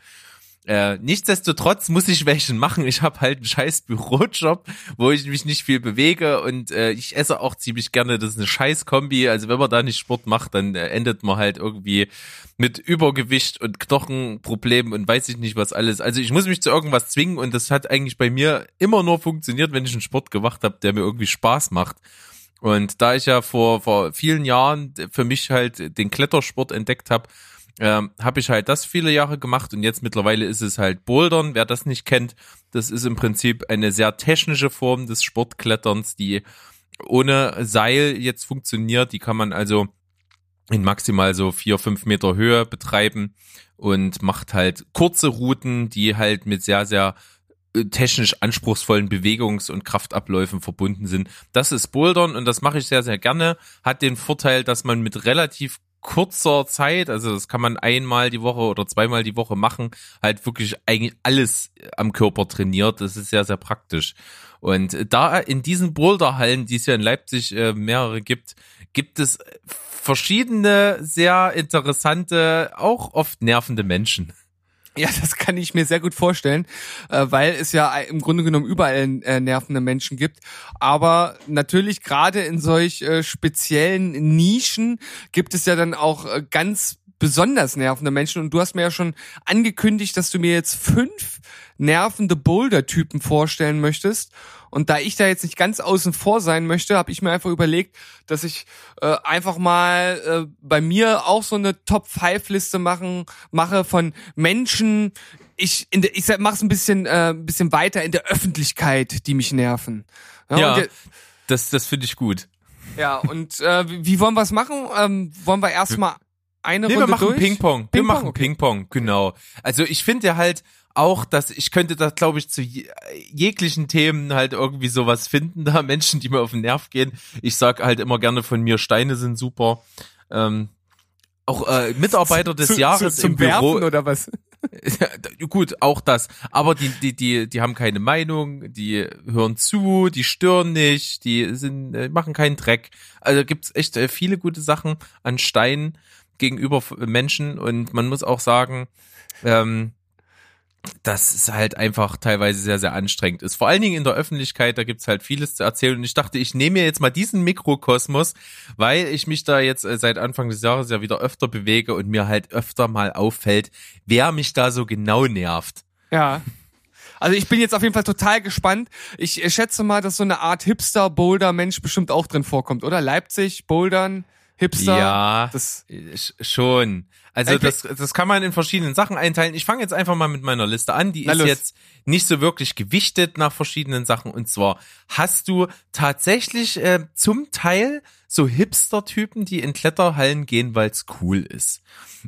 Äh, nichtsdestotrotz muss ich welchen machen. Ich habe halt einen scheiß Bürojob, wo ich mich nicht viel bewege und äh, ich esse auch ziemlich gerne. Das ist eine scheiß Kombi. Also wenn man da nicht Sport macht, dann äh, endet man halt irgendwie mit Übergewicht und Knochenproblemen und weiß ich nicht was alles. Also ich muss mich zu irgendwas zwingen und das hat eigentlich bei mir immer nur funktioniert, wenn ich einen Sport gemacht habe, der mir irgendwie Spaß macht. Und da ich ja vor, vor vielen Jahren für mich halt den Klettersport entdeckt habe, ähm, habe ich halt das viele Jahre gemacht und jetzt mittlerweile ist es halt Bouldern. Wer das nicht kennt, das ist im Prinzip eine sehr technische Form des Sportkletterns, die ohne Seil jetzt funktioniert. Die kann man also in maximal so vier, fünf Meter Höhe betreiben und macht halt kurze Routen, die halt mit sehr, sehr äh, technisch anspruchsvollen Bewegungs- und Kraftabläufen verbunden sind. Das ist Bouldern und das mache ich sehr, sehr gerne. Hat den Vorteil, dass man mit relativ kurzer Zeit, also das kann man einmal die Woche oder zweimal die Woche machen, halt wirklich eigentlich alles am Körper trainiert. Das ist sehr, sehr praktisch. Und da in diesen Boulderhallen, die es ja in Leipzig äh, mehrere gibt, gibt es verschiedene sehr interessante, auch oft nervende Menschen. Ja, das kann ich mir sehr gut vorstellen, äh, weil es ja im Grunde genommen überall äh, nervende Menschen gibt. Aber natürlich gerade in solch äh, speziellen Nischen gibt es ja dann auch ganz besonders nervende Menschen. Und du hast mir ja schon angekündigt, dass du mir jetzt fünf nervende Boulder-Typen vorstellen möchtest. Und da ich da jetzt nicht ganz außen vor sein möchte, habe ich mir einfach überlegt, dass ich äh, einfach mal äh, bei mir auch so eine Top-5-Liste machen mache von Menschen. Ich, in der, ich mache es ein bisschen, äh, ein bisschen weiter in der Öffentlichkeit, die mich nerven. Ja, ja der, das, das finde ich gut. Ja, und äh, wie wollen wir es machen? Ähm, wollen wir erstmal eine nee, Runde wir machen? Ping-Pong. Ping wir machen. Ping-Pong, genau. Also ich finde halt auch, dass ich könnte das, glaube ich, zu jeglichen Themen halt irgendwie sowas finden, [laughs] da Menschen, die mir auf den Nerv gehen. Ich sag halt immer gerne von mir, Steine sind super. Ähm, auch äh, Mitarbeiter des zu, Jahres zu, zum im Büro. Werfen oder was? [laughs] gut, auch das. Aber die, die, die, die haben keine Meinung, die hören zu, die stören nicht, die sind, äh, machen keinen Dreck. Also gibt's echt äh, viele gute Sachen an Steinen gegenüber Menschen und man muss auch sagen, ähm, das ist halt einfach teilweise sehr, sehr anstrengend ist. Vor allen Dingen in der Öffentlichkeit, da gibt's halt vieles zu erzählen. Und ich dachte, ich nehme mir jetzt mal diesen Mikrokosmos, weil ich mich da jetzt äh, seit Anfang des Jahres ja wieder öfter bewege und mir halt öfter mal auffällt, wer mich da so genau nervt. Ja. Also ich bin jetzt auf jeden Fall total gespannt. Ich schätze mal, dass so eine Art Hipster-Boulder-Mensch bestimmt auch drin vorkommt, oder? Leipzig, Bouldern. Hipster. Ja, das schon. Also das, das kann man in verschiedenen Sachen einteilen. Ich fange jetzt einfach mal mit meiner Liste an. Die ist jetzt nicht so wirklich gewichtet nach verschiedenen Sachen. Und zwar hast du tatsächlich äh, zum Teil so Hipster-Typen, die in Kletterhallen gehen, weil es cool ist.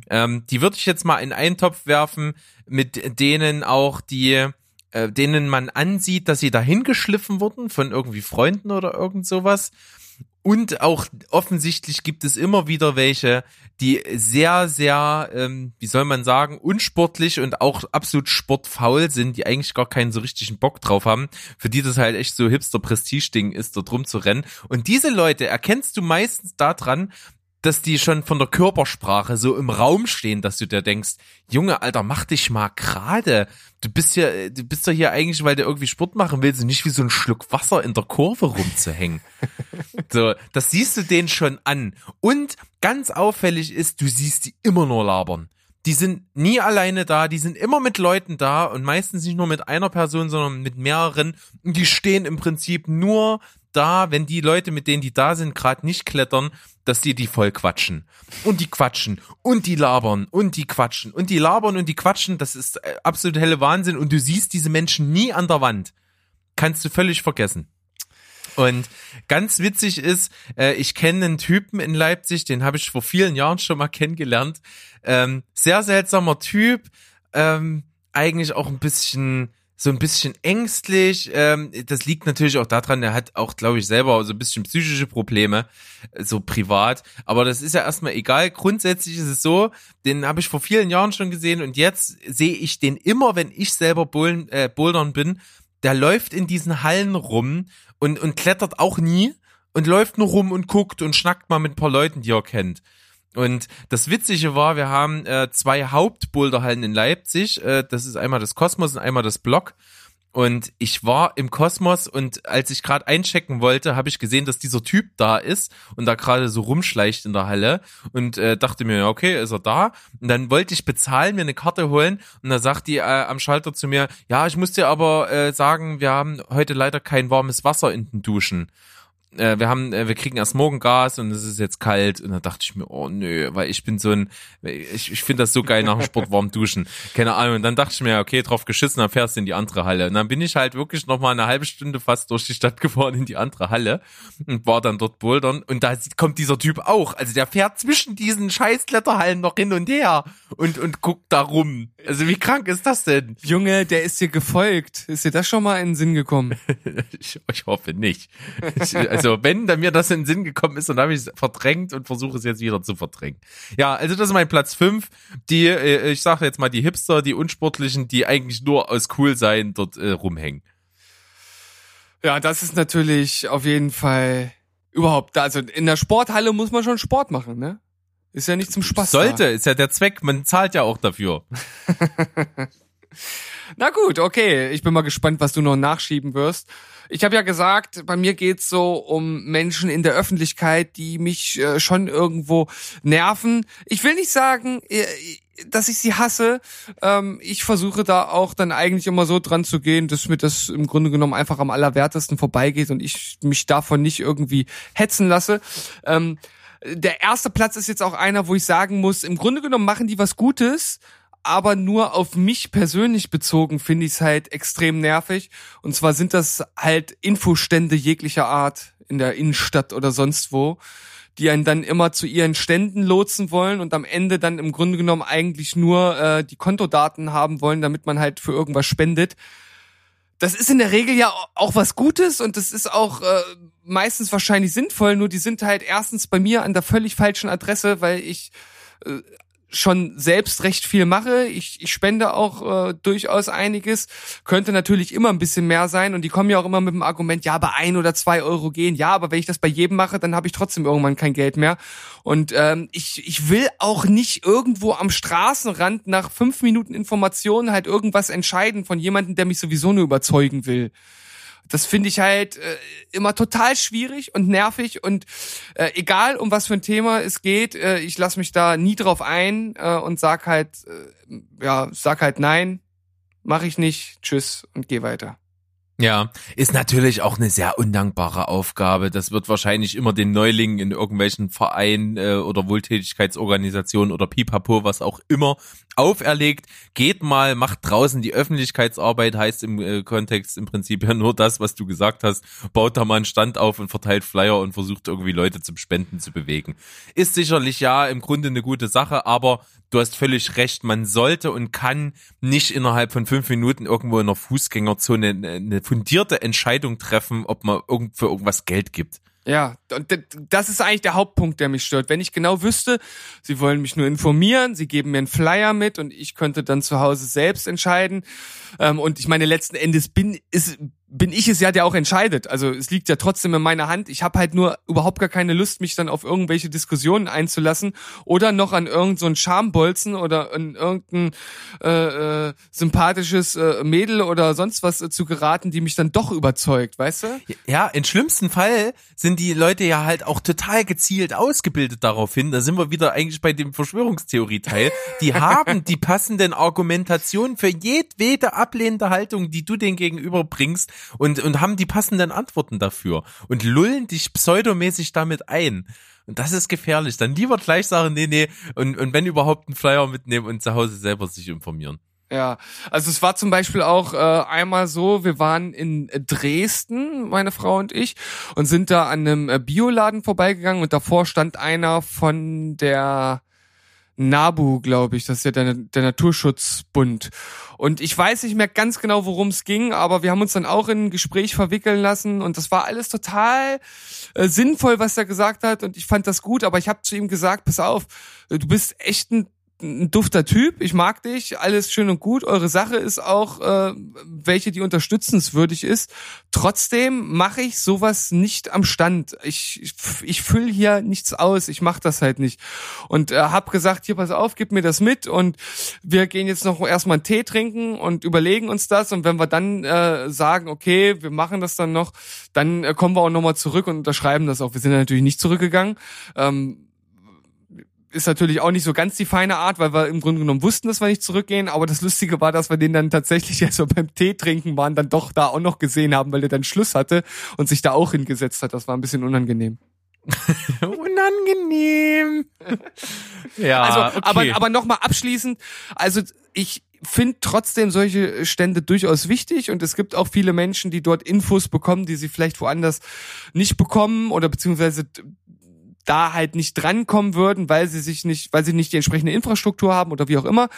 Ähm, die würde ich jetzt mal in einen Topf werfen, mit denen auch die äh, denen man ansieht, dass sie dahin geschliffen wurden von irgendwie Freunden oder irgend sowas und auch offensichtlich gibt es immer wieder welche, die sehr, sehr, ähm, wie soll man sagen, unsportlich und auch absolut sportfaul sind, die eigentlich gar keinen so richtigen Bock drauf haben, für die das halt echt so hipster Prestige-Ding ist, dort rumzurennen. Und diese Leute erkennst du meistens daran, dass die schon von der Körpersprache so im Raum stehen, dass du dir denkst, Junge, Alter, mach dich mal gerade. Du bist ja, du bist doch hier eigentlich, weil du irgendwie Sport machen willst und nicht wie so ein Schluck Wasser in der Kurve rumzuhängen. [laughs] so, das siehst du denen schon an. Und ganz auffällig ist, du siehst die immer nur labern. Die sind nie alleine da, die sind immer mit Leuten da und meistens nicht nur mit einer Person, sondern mit mehreren. Und die stehen im Prinzip nur da, wenn die Leute, mit denen die da sind, gerade nicht klettern, dass die die voll quatschen. Und die quatschen und die labern und die quatschen und die labern und die quatschen. Das ist äh, absolut helle Wahnsinn. Und du siehst diese Menschen nie an der Wand. Kannst du völlig vergessen. Und ganz witzig ist, äh, ich kenne einen Typen in Leipzig, den habe ich vor vielen Jahren schon mal kennengelernt. Ähm, sehr seltsamer Typ, ähm, eigentlich auch ein bisschen so ein bisschen ängstlich. Ähm, das liegt natürlich auch daran, er hat auch, glaube ich, selber so ein bisschen psychische Probleme, äh, so privat. Aber das ist ja erstmal egal. Grundsätzlich ist es so, den habe ich vor vielen Jahren schon gesehen und jetzt sehe ich den immer, wenn ich selber Bullen, äh, Bouldern bin. Der läuft in diesen Hallen rum und, und klettert auch nie und läuft nur rum und guckt und schnackt mal mit ein paar Leuten, die er kennt. Und das Witzige war, wir haben äh, zwei Hauptboulderhallen in Leipzig. Äh, das ist einmal das Kosmos und einmal das Block. Und ich war im Kosmos und als ich gerade einchecken wollte, habe ich gesehen, dass dieser Typ da ist und da gerade so rumschleicht in der Halle und äh, dachte mir, okay, ist er da? Und dann wollte ich bezahlen, mir eine Karte holen und da sagt die äh, am Schalter zu mir, ja, ich muss dir aber äh, sagen, wir haben heute leider kein warmes Wasser in den Duschen. Äh, wir haben, äh, wir kriegen erst morgen Gas und es ist jetzt kalt. Und dann dachte ich mir, oh nö, weil ich bin so ein, ich, ich finde das so geil nach dem Sport warm duschen. Keine Ahnung. Und dann dachte ich mir, okay, drauf geschissen, dann fährst du in die andere Halle. Und dann bin ich halt wirklich noch mal eine halbe Stunde fast durch die Stadt gefahren in die andere Halle und war dann dort bouldern. Und da kommt dieser Typ auch. Also der fährt zwischen diesen scheiß Kletterhallen noch hin und her und, und guckt da rum. Also wie krank ist das denn? Junge, der ist dir gefolgt. Ist dir das schon mal in den Sinn gekommen? [laughs] ich, ich hoffe nicht. Ich, also wenn dann mir das in den Sinn gekommen ist, dann habe ich es verdrängt und versuche es jetzt wieder zu verdrängen. Ja, also das ist mein Platz fünf. Die, äh, ich sage jetzt mal die Hipster, die Unsportlichen, die eigentlich nur aus cool sein dort äh, rumhängen. Ja, das ist natürlich auf jeden Fall überhaupt, also in der Sporthalle muss man schon Sport machen, ne? Ist ja nicht zum Spaß. Sollte, da. ist ja der Zweck, man zahlt ja auch dafür. [laughs] Na gut, okay. Ich bin mal gespannt, was du noch nachschieben wirst. Ich habe ja gesagt, bei mir geht's so um Menschen in der Öffentlichkeit, die mich äh, schon irgendwo nerven. Ich will nicht sagen, äh, dass ich sie hasse. Ähm, ich versuche da auch dann eigentlich immer so dran zu gehen, dass mir das im Grunde genommen einfach am allerwertesten vorbeigeht und ich mich davon nicht irgendwie hetzen lasse. Ähm, der erste Platz ist jetzt auch einer, wo ich sagen muss, im Grunde genommen machen die was Gutes, aber nur auf mich persönlich bezogen finde ich es halt extrem nervig. Und zwar sind das halt Infostände jeglicher Art in der Innenstadt oder sonst wo, die einen dann immer zu ihren Ständen lotsen wollen und am Ende dann im Grunde genommen eigentlich nur äh, die Kontodaten haben wollen, damit man halt für irgendwas spendet. Das ist in der Regel ja auch was Gutes und das ist auch äh, meistens wahrscheinlich sinnvoll, nur die sind halt erstens bei mir an der völlig falschen Adresse, weil ich äh, schon selbst recht viel mache. Ich, ich spende auch äh, durchaus einiges. Könnte natürlich immer ein bisschen mehr sein und die kommen ja auch immer mit dem Argument, ja, bei ein oder zwei Euro gehen. Ja, aber wenn ich das bei jedem mache, dann habe ich trotzdem irgendwann kein Geld mehr. Und ähm, ich, ich will auch nicht irgendwo am Straßenrand nach fünf Minuten Informationen halt irgendwas entscheiden von jemandem, der mich sowieso nur überzeugen will. Das finde ich halt äh, immer total schwierig und nervig und äh, egal um was für ein Thema es geht, äh, ich lasse mich da nie drauf ein äh, und sag halt, äh, ja, sag halt nein, mache ich nicht, tschüss und geh weiter. Ja, ist natürlich auch eine sehr undankbare Aufgabe. Das wird wahrscheinlich immer den Neulingen in irgendwelchen Vereinen äh, oder Wohltätigkeitsorganisationen oder Pipapo, was auch immer, auferlegt. Geht mal, macht draußen die Öffentlichkeitsarbeit, heißt im äh, Kontext im Prinzip ja nur das, was du gesagt hast. Baut da mal einen Stand auf und verteilt Flyer und versucht irgendwie Leute zum Spenden zu bewegen. Ist sicherlich ja im Grunde eine gute Sache, aber du hast völlig recht, man sollte und kann nicht innerhalb von fünf Minuten irgendwo in einer Fußgängerzone eine fundierte Entscheidung treffen, ob man irgend für irgendwas Geld gibt. Ja, und das ist eigentlich der Hauptpunkt, der mich stört. Wenn ich genau wüsste, sie wollen mich nur informieren, sie geben mir einen Flyer mit und ich könnte dann zu Hause selbst entscheiden. Ähm, und ich meine, letzten Endes bin, ist, bin ich es ja, der auch entscheidet. Also es liegt ja trotzdem in meiner Hand. Ich habe halt nur überhaupt gar keine Lust, mich dann auf irgendwelche Diskussionen einzulassen oder noch an irgendein so Schambolzen oder an irgendein äh, äh, sympathisches äh, Mädel oder sonst was äh, zu geraten, die mich dann doch überzeugt, weißt du? Ja, im schlimmsten Fall sind die Leute ja halt auch total gezielt ausgebildet darauf hin. Da sind wir wieder eigentlich bei dem Verschwörungstheorie-Teil. Die [laughs] haben die passenden Argumentationen für jedwede ablehnende Haltung, die du denen gegenüber bringst und, und haben die passenden Antworten dafür und lullen dich pseudomäßig damit ein. Und das ist gefährlich. Dann lieber gleich sagen, nee, nee, und, und wenn überhaupt einen Flyer mitnehmen und zu Hause selber sich informieren. Ja, also es war zum Beispiel auch äh, einmal so, wir waren in Dresden, meine Frau und ich, und sind da an einem äh, Bioladen vorbeigegangen und davor stand einer von der NABU, glaube ich, das ist ja der, der Naturschutzbund. Und ich weiß nicht mehr ganz genau, worum es ging, aber wir haben uns dann auch in ein Gespräch verwickeln lassen und das war alles total äh, sinnvoll, was er gesagt hat und ich fand das gut, aber ich habe zu ihm gesagt, pass auf, du bist echt ein ein dufter Typ, ich mag dich, alles schön und gut. Eure Sache ist auch, äh, welche die unterstützenswürdig ist. Trotzdem mache ich sowas nicht am Stand. Ich, ich, ich fülle hier nichts aus, ich mache das halt nicht. Und äh, hab gesagt, hier pass auf, gib mir das mit und wir gehen jetzt noch erstmal einen Tee trinken und überlegen uns das. Und wenn wir dann äh, sagen, okay, wir machen das dann noch, dann äh, kommen wir auch nochmal zurück und unterschreiben das auch. Wir sind natürlich nicht zurückgegangen. Ähm, ist natürlich auch nicht so ganz die feine Art, weil wir im Grunde genommen wussten, dass wir nicht zurückgehen. Aber das Lustige war, dass wir den dann tatsächlich, [laughs] als wir beim Tee trinken waren, dann doch da auch noch gesehen haben, weil der dann Schluss hatte und sich da auch hingesetzt hat. Das war ein bisschen unangenehm. [laughs] Unangenehm. [laughs] ja, Also, okay. aber, aber nochmal abschließend, also ich finde trotzdem solche Stände durchaus wichtig und es gibt auch viele Menschen, die dort Infos bekommen, die sie vielleicht woanders nicht bekommen oder beziehungsweise da halt nicht drankommen würden, weil sie sich nicht, weil sie nicht die entsprechende Infrastruktur haben oder wie auch immer.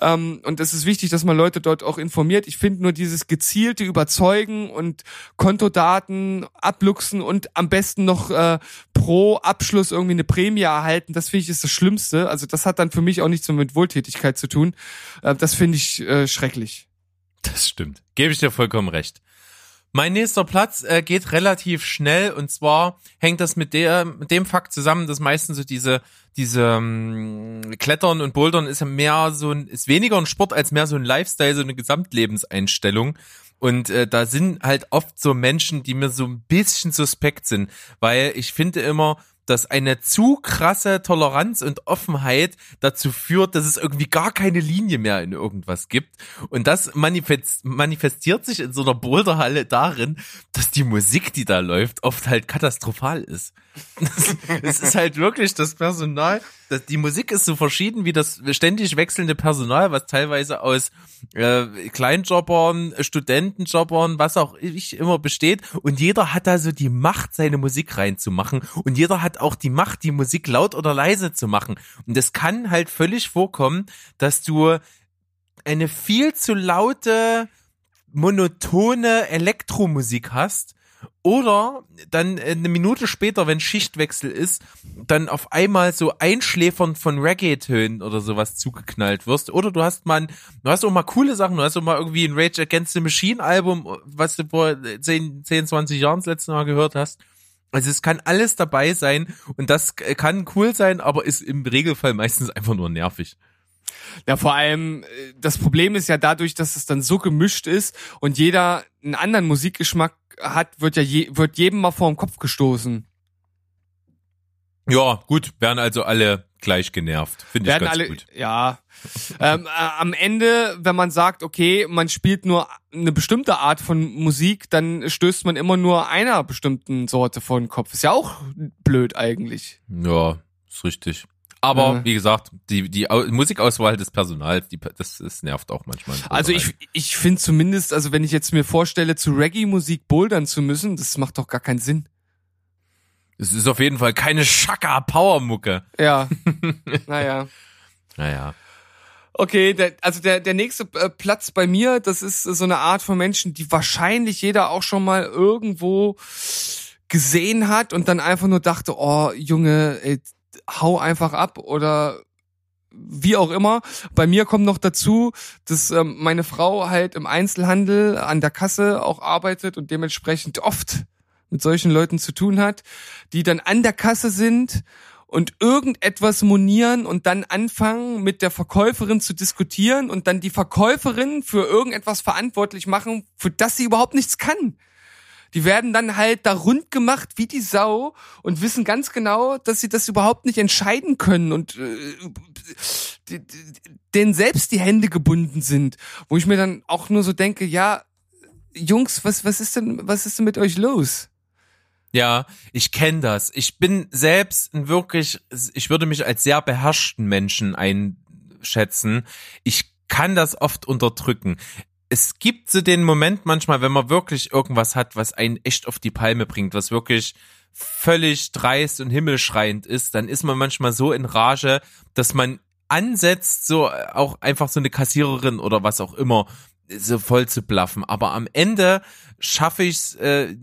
Ähm, und es ist wichtig, dass man Leute dort auch informiert. Ich finde nur dieses gezielte Überzeugen und Kontodaten abluchsen und am besten noch äh, pro Abschluss irgendwie eine Prämie erhalten, das finde ich ist das Schlimmste. Also das hat dann für mich auch nichts mehr mit Wohltätigkeit zu tun. Äh, das finde ich äh, schrecklich. Das stimmt. Gebe ich dir vollkommen recht. Mein nächster Platz äh, geht relativ schnell und zwar hängt das mit der mit dem Fakt zusammen, dass meistens so diese diese ähm, Klettern und Bouldern ist mehr so ein ist weniger ein Sport als mehr so ein Lifestyle, so eine Gesamtlebenseinstellung. Und äh, da sind halt oft so Menschen, die mir so ein bisschen suspekt sind, weil ich finde immer, dass eine zu krasse Toleranz und Offenheit dazu führt, dass es irgendwie gar keine Linie mehr in irgendwas gibt. Und das manifest, manifestiert sich in so einer Boulderhalle darin, dass die Musik, die da läuft, oft halt katastrophal ist. Es ist halt wirklich das Personal, das, die Musik ist so verschieden wie das ständig wechselnde Personal, was teilweise aus äh, Kleinjobbern, Studentenjobbern, was auch ich immer besteht. Und jeder hat da so die Macht, seine Musik reinzumachen. Und jeder hat auch die Macht, die Musik laut oder leise zu machen. Und es kann halt völlig vorkommen, dass du eine viel zu laute, monotone Elektromusik hast. Oder dann eine Minute später, wenn Schichtwechsel ist, dann auf einmal so einschläfern von Reggae-Tönen oder sowas zugeknallt wirst. Oder du hast mal, du hast auch mal coole Sachen, du hast auch mal irgendwie ein Rage Against the Machine Album, was du vor 10, 10 20 Jahren das letzte Mal gehört hast. Also es kann alles dabei sein und das kann cool sein, aber ist im Regelfall meistens einfach nur nervig. Ja, vor allem, äh, das Problem ist ja dadurch, dass es dann so gemischt ist und jeder einen anderen Musikgeschmack hat, wird ja je, wird jedem mal vor den Kopf gestoßen. Ja, gut, werden also alle gleich genervt. Finde ich ganz alle, gut. ja. ähm, äh, am Ende, wenn man sagt, okay, man spielt nur eine bestimmte Art von Musik, dann stößt man immer nur einer bestimmten Sorte vor den Kopf. Ist ja auch blöd eigentlich. Ja, ist richtig. Aber Ja. wie gesagt, die, die Au Musikauswahl des Personals, die, das, das nervt auch manchmal. Also ich, ich finde zumindest, also wenn ich jetzt mir vorstelle, zu Reggae-Musik bouldern zu müssen, das macht doch gar keinen Sinn. Es ist auf jeden Fall keine Schaka-Power-Mucke. Ja. [laughs] naja. Naja. Okay, der, also der, der nächste äh, Platz bei mir, das ist so eine Art von Menschen, die wahrscheinlich jeder auch schon mal irgendwo gesehen hat und dann einfach nur dachte, oh Junge, ey, hau einfach ab oder wie auch immer. Bei mir kommt noch dazu, dass ähm, meine Frau halt im Einzelhandel an der Kasse auch arbeitet und dementsprechend oft mit solchen Leuten zu tun hat, die dann an der Kasse sind und irgendetwas monieren und dann anfangen mit der Verkäuferin zu diskutieren und dann die Verkäuferin für irgendetwas verantwortlich machen, für das sie überhaupt nichts kann. Die werden dann halt da rund gemacht wie die Sau und wissen ganz genau, dass sie das überhaupt nicht entscheiden können und äh, denen selbst die Hände gebunden sind. Wo ich mir dann auch nur so denke, ja, Jungs, was, was ist denn, was ist denn mit euch los? Ja, ich kenne das. Ich bin selbst ein wirklich, ich würde mich als sehr beherrschten Menschen einschätzen. Ich kann das oft unterdrücken. Es gibt so den Moment manchmal, wenn man wirklich irgendwas hat, was einen echt auf die Palme bringt, was wirklich völlig dreist und himmelschreiend ist, dann ist man manchmal so in Rage, dass man ansetzt, so auch einfach so eine Kassiererin oder was auch immer, so voll zu blaffen. Aber am Ende schaffe ich es äh,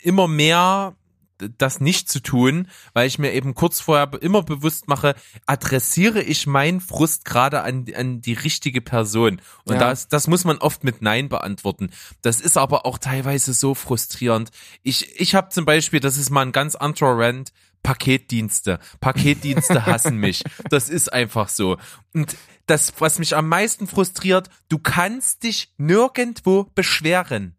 immer mehr, das nicht zu tun, weil ich mir eben kurz vorher immer bewusst mache, adressiere ich meinen Frust gerade an, an die richtige Person. Und Ja. das, das muss man oft mit Nein beantworten. Das ist aber auch teilweise so frustrierend. Ich, ich habe zum Beispiel, das ist mal ein ganz anderer Rant, Paketdienste. Paketdienste [laughs] hassen mich. Das ist einfach so. Und das, was mich am meisten frustriert, du kannst dich nirgendwo beschweren.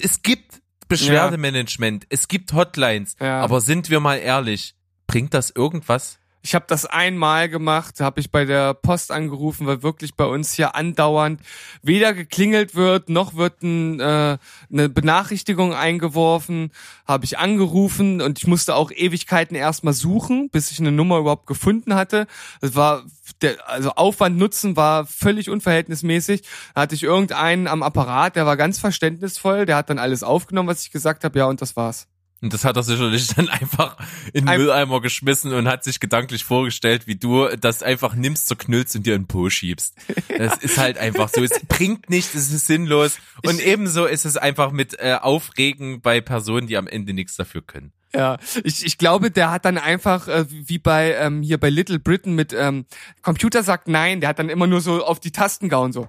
Es gibt Beschwerdemanagement, es gibt Hotlines, Ja. aber sind wir mal ehrlich, bringt das irgendwas? Ich habe das einmal gemacht, habe ich bei der Post angerufen, weil wirklich bei uns hier andauernd weder geklingelt wird, noch wird ein, äh, eine Benachrichtigung eingeworfen. Habe ich angerufen und ich musste auch Ewigkeiten erstmal suchen, bis ich eine Nummer überhaupt gefunden hatte. Das war der, also Aufwand Nutzen war völlig unverhältnismäßig. Da hatte ich irgendeinen am Apparat, der war ganz verständnisvoll, der hat dann alles aufgenommen, was ich gesagt habe, ja und das war's. Und das hat er sicherlich [laughs] dann einfach in den Mülleimer geschmissen und hat sich gedanklich vorgestellt, wie du das einfach nimmst, zerknüllst und dir in den Po schiebst. Das ist halt einfach so. Es bringt nichts, es ist sinnlos. Und ebenso ist es einfach mit äh, Aufregen bei Personen, die am Ende nichts dafür können. Ja, ich, ich glaube, der hat dann einfach, äh, wie bei ähm, hier bei Little Britain mit ähm, Computer sagt nein, der hat dann immer nur so auf die Tasten gehauen, so.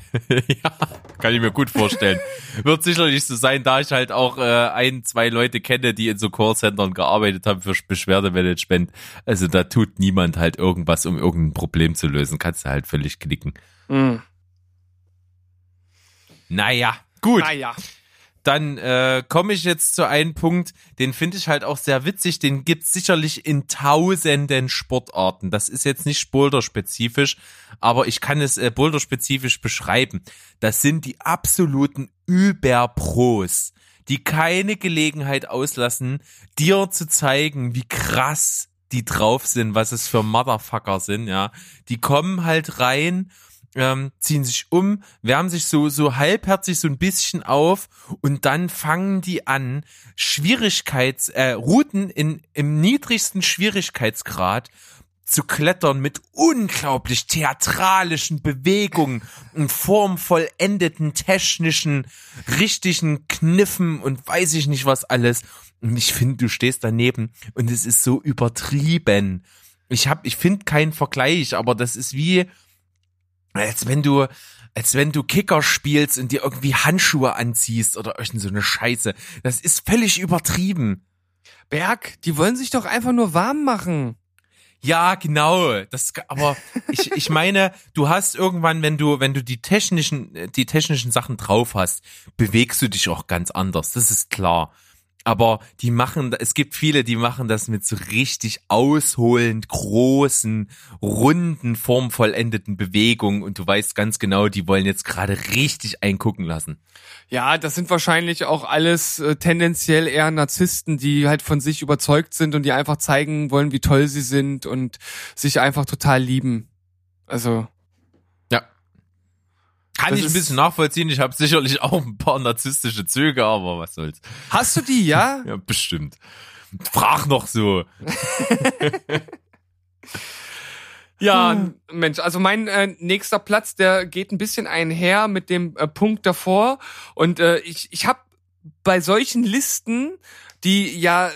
[laughs] ja, kann ich mir gut vorstellen. Wird sicherlich so sein, da ich halt auch äh, ein, zwei Leute kenne, die in so Callcentern gearbeitet haben für Beschwerdemanagement. Also da tut niemand halt irgendwas, um irgendein Problem zu lösen. Kannst du halt völlig knicken. Mm. Naja, gut. Naja. Dann äh, komme ich jetzt zu einem Punkt, den finde ich halt auch sehr witzig. Den gibt's sicherlich in tausenden Sportarten. Das ist jetzt nicht boulderspezifisch, aber ich kann es äh, boulderspezifisch beschreiben. Das sind die absoluten Überpros, die keine Gelegenheit auslassen, dir zu zeigen, wie krass die drauf sind, was es für Motherfucker sind, ja. Die kommen halt rein ähm, ziehen sich um, wärmen sich so, so halbherzig so ein bisschen auf und dann fangen die an, Schwierigkeits, äh, Routen in, im niedrigsten Schwierigkeitsgrad zu klettern mit unglaublich theatralischen Bewegungen und formvollendeten technischen, richtigen Kniffen und weiß ich nicht was alles. Und ich finde, du stehst daneben und es ist so übertrieben. Ich hab, ich finde keinen Vergleich, aber das ist wie, als wenn du, als wenn du Kicker spielst und dir irgendwie Handschuhe anziehst oder irgend so eine Scheiße. Das ist völlig übertrieben. Berg, die wollen sich doch einfach nur warm machen. Ja, genau. Das, aber ich, ich meine, du hast irgendwann, wenn du, wenn du die technischen, die technischen Sachen drauf hast, bewegst du dich auch ganz anders. Das ist klar. Aber die machen, es gibt viele, die machen das mit so richtig ausholend großen, runden, formvollendeten Bewegungen und du weißt ganz genau, die wollen jetzt gerade richtig eingucken lassen. Ja, das sind wahrscheinlich auch alles äh, tendenziell eher Narzissten, die halt von sich überzeugt sind und die einfach zeigen wollen, wie toll sie sind und sich einfach total lieben. Also. Kann Das ich ein bisschen nachvollziehen. Ich habe sicherlich auch ein paar narzisstische Züge, aber was soll's. hast du die, ja? [laughs] Ja, bestimmt. Frag noch so. [laughs] Ja, Mensch, also mein äh, nächster Platz, der geht ein bisschen einher mit dem äh, Punkt davor. Und äh, ich, ich habe bei solchen Listen, die ja äh,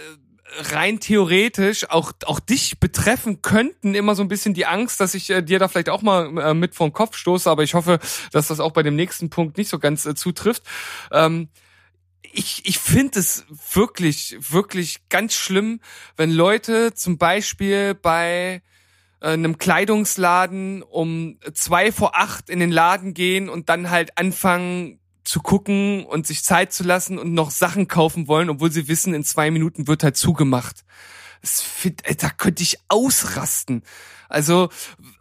rein theoretisch auch, auch dich betreffen könnten, immer so ein bisschen die Angst, dass ich äh, dir da vielleicht auch mal äh, mit vor den Kopf stoße. Aber ich hoffe, dass das auch bei dem nächsten Punkt nicht so ganz äh, zutrifft. Ähm, ich, ich finde es wirklich, wirklich ganz schlimm, wenn Leute zum Beispiel bei äh, einem Kleidungsladen um zwei vor acht in den Laden gehen und dann halt anfangen zu gucken und sich Zeit zu lassen und noch Sachen kaufen wollen, obwohl sie wissen, in zwei Minuten wird halt zugemacht. Das find, da könnte ich ausrasten. Also,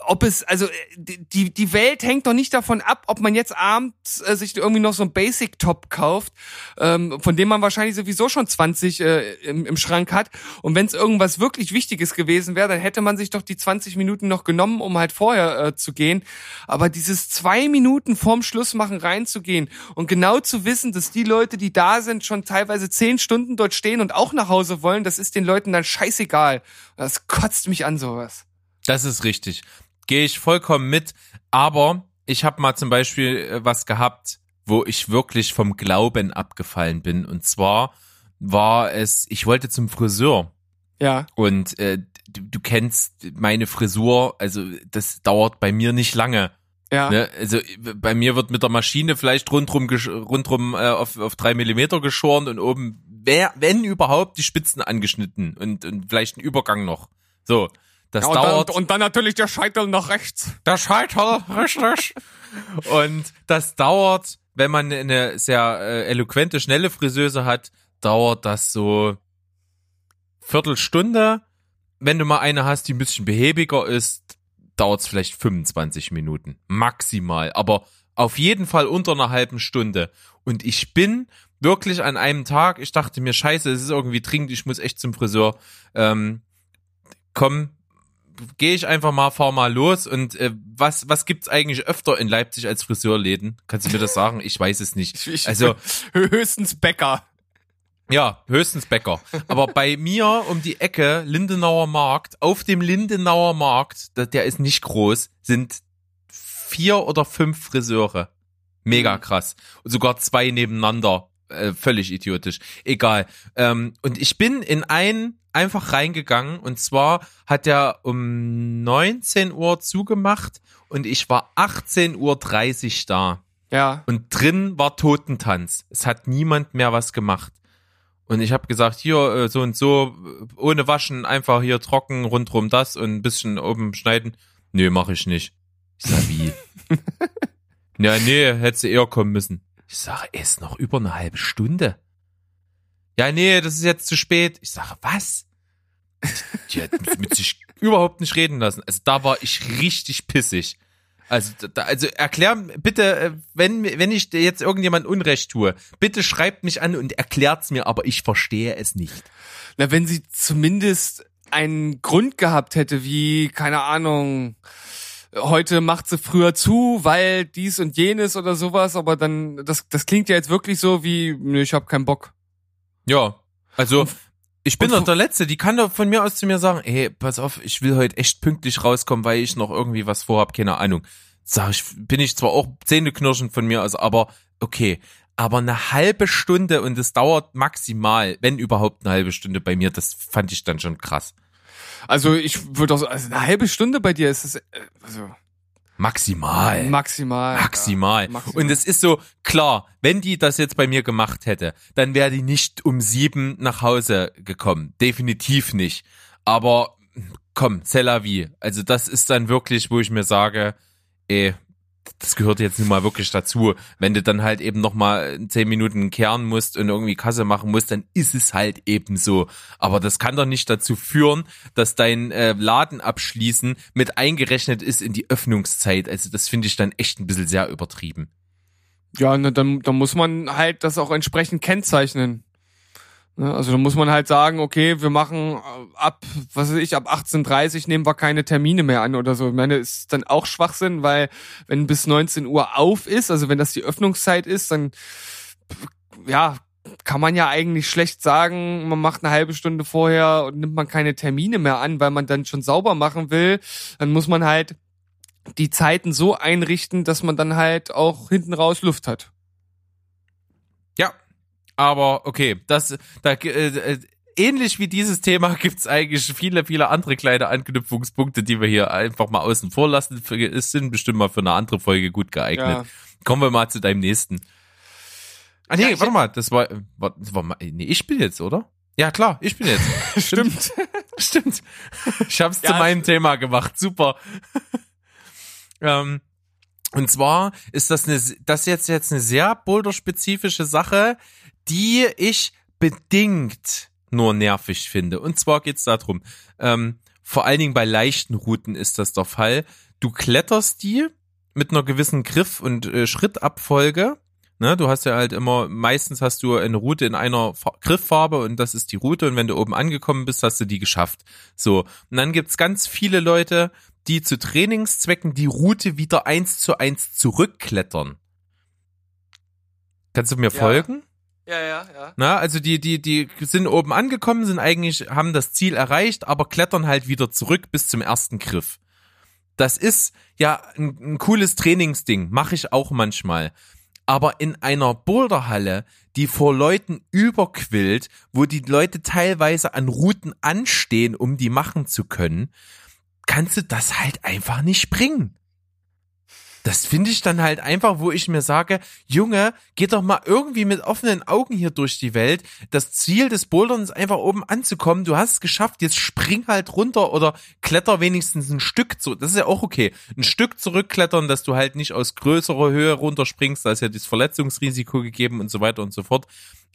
ob es, also, äh, die, die Welt hängt doch nicht davon ab, ob man jetzt abends äh, sich irgendwie noch so ein Basic-Top kauft, ähm, von dem man wahrscheinlich sowieso schon 20 äh, im, im Schrank hat. Und wenn es irgendwas wirklich Wichtiges gewesen wäre, dann hätte man sich doch die 20 Minuten noch genommen, um halt vorher äh, zu gehen. Aber dieses zwei Minuten vorm Schlussmachen reinzugehen und genau zu wissen, dass die Leute, die da sind, schon teilweise zehn Stunden dort stehen und auch nach Hause wollen, das ist den Leuten dann scheißegal. Das kotzt mich an sowas. Das ist richtig. Gehe ich vollkommen mit. Aber ich habe mal zum Beispiel äh, was gehabt, wo ich wirklich vom Glauben abgefallen bin. Und zwar war es, ich wollte zum Friseur. Ja. Und äh, du, du kennst meine Frisur, also das dauert bei mir nicht lange. Ja. Ne? Also bei mir wird mit der Maschine vielleicht rundrum, rundrum äh, auf, auf drei Millimeter geschoren und oben, wer, wenn überhaupt, die Spitzen angeschnitten und, und vielleicht ein Übergang noch. So, das Ja, und, dauert. dann, und dann natürlich der Scheitel nach rechts. Der Scheitel, richtig. Und das dauert, wenn man eine sehr äh, eloquente, schnelle Friseuse hat, dauert das so Viertelstunde. wenn du mal eine hast, die ein bisschen behäbiger ist, dauert es vielleicht 25 Minuten. Maximal. Aber auf jeden Fall unter einer halben Stunde. Und ich bin wirklich an einem Tag, ich dachte mir, scheiße, es ist irgendwie dringend, ich muss echt zum Friseur. Ähm, komm, gehe ich einfach mal, fahr mal los. Und äh, was, was gibt's eigentlich öfter in Leipzig als Friseurläden? Kannst du mir das sagen? Ich weiß es nicht. Also [laughs] höchstens Bäcker. Ja, höchstens Bäcker. Aber bei [laughs] mir um die Ecke, Lindenauer Markt, auf dem Lindenauer Markt, der ist nicht groß, sind vier oder fünf Friseure. Mega mhm. krass. Und sogar zwei nebeneinander. Äh, völlig idiotisch. Egal. Ähm, und ich bin in einen einfach reingegangen und zwar hat er um 19 Uhr zugemacht und ich war 18.30 Uhr da. Ja. Und drin war Totentanz. Es hat niemand mehr was gemacht. Und ich habe gesagt, hier äh, so und so, ohne Waschen, einfach hier trocken, rundrum das und ein bisschen oben schneiden. Nee, mache ich nicht. Ich sag, wie? [laughs] ja, nee, hätte sie eher kommen müssen. Ich sage, ist noch über eine halbe Stunde. Ja, nee, das ist jetzt zu spät. Ich sage, was? Die hat mit sich überhaupt nicht reden lassen. Also da war ich richtig pissig. Also, da, also erklär bitte, äh, wenn, wenn ich jetzt irgendjemand Unrecht tue, bitte schreibt mich an und erklärt's mir, aber ich verstehe es nicht. Na, wenn sie zumindest einen Grund gehabt hätte, wie, keine Ahnung, heute macht sie früher zu, weil dies und jenes oder sowas, aber dann, das, das klingt ja jetzt wirklich so wie, nö, ich hab keinen Bock. Ja, also ich bin doch der Letzte, die kann doch von mir aus zu mir sagen, ey, pass auf, ich will heute echt pünktlich rauskommen, weil ich noch irgendwie was vorhab, keine Ahnung. Sag ich, bin ich zwar auch Zähneknirschen von mir aus, aber okay. Aber eine halbe Stunde und es dauert maximal, wenn überhaupt eine halbe Stunde bei mir, das fand ich dann schon krass. Also ich würde auch so, also eine halbe Stunde bei dir ist es, äh, also Maximal. Maximal. Maximal. Ja, maximal. Und es ist so, klar, wenn die das jetzt bei mir gemacht hätte, dann wäre die nicht um sieben nach Hause gekommen. Definitiv nicht. Aber komm, c'est la vie. Also das ist dann wirklich, wo ich mir sage, ey, das gehört jetzt nun mal wirklich dazu. Wenn du dann halt eben nochmal zehn Minuten kehren musst und irgendwie Kasse machen musst, dann ist es halt eben so. Aber das kann doch nicht dazu führen, dass dein äh, Laden abschließen mit eingerechnet ist in die Öffnungszeit. Also das finde ich dann echt ein bisschen sehr übertrieben. Ja, ne, dann, dann muss man halt das auch entsprechend kennzeichnen. Ne, also da muss man halt sagen, okay, wir machen äh, ab, was weiß ich, ab 18.30 nehmen wir keine Termine mehr an oder so. Ich meine, ist dann auch Schwachsinn, weil wenn bis 19 Uhr auf ist, also wenn das die Öffnungszeit ist, dann ja, kann man ja eigentlich schlecht sagen, man macht eine halbe Stunde vorher und nimmt man keine Termine mehr an, weil man dann schon sauber machen will. Dann muss man halt die Zeiten so einrichten, dass man dann halt auch hinten raus Luft hat. Ja, aber okay, das, da, äh, äh, ähnlich wie dieses Thema [laughs] gibt's eigentlich viele, viele andere kleine Anknüpfungspunkte, die wir hier einfach mal außen vor lassen. Es sind bestimmt mal für eine andere Folge gut geeignet. Ja. Kommen wir mal zu deinem nächsten. Ah nee, ja, warte mal, das war, war, war nee, ich bin jetzt, oder? Ja, klar, ich bin jetzt. [laughs] Stimmt. [laughs] Stimmt. Ich hab's ja, zu meinem Thema gemacht. Super. ähm, und zwar ist das eine, das jetzt jetzt eine sehr boulder-spezifische Sache, die ich bedingt nur nervig finde. Und zwar geht's darum, ähm, vor allen Dingen bei leichten Routen ist das der Fall. Du kletterst die mit einer gewissen Griff- und äh, Schrittabfolge. Ne, du hast ja halt immer, meistens hast du eine Route in einer Fa Grifffarbe und das ist die Route und wenn du oben angekommen bist, hast du die geschafft. So. Und dann gibt's ganz viele Leute, die zu Trainingszwecken die Route wieder eins zu eins zurückklettern. Kannst du mir ja. folgen? Ja, ja, ja. Na, also die, die, die sind oben angekommen, sind eigentlich, haben das Ziel erreicht, aber klettern halt wieder zurück bis zum ersten Griff. Das ist ja ein, ein cooles Trainingsding, mache ich auch manchmal. Aber in einer Boulderhalle, die vor Leuten überquillt, wo die Leute teilweise an Routen anstehen, um die machen zu können, kannst du das halt einfach nicht bringen das finde ich dann halt einfach, wo ich mir sage, Junge, geh doch mal irgendwie mit offenen Augen hier durch die Welt. Das Ziel des Boulderns ist einfach oben anzukommen. Du hast es geschafft, jetzt spring halt runter oder kletter wenigstens ein Stück zurück. Das ist ja auch okay. Ein Stück zurückklettern, dass du halt nicht aus größerer Höhe runterspringst. Da ist ja das Verletzungsrisiko gegeben und so weiter und so fort.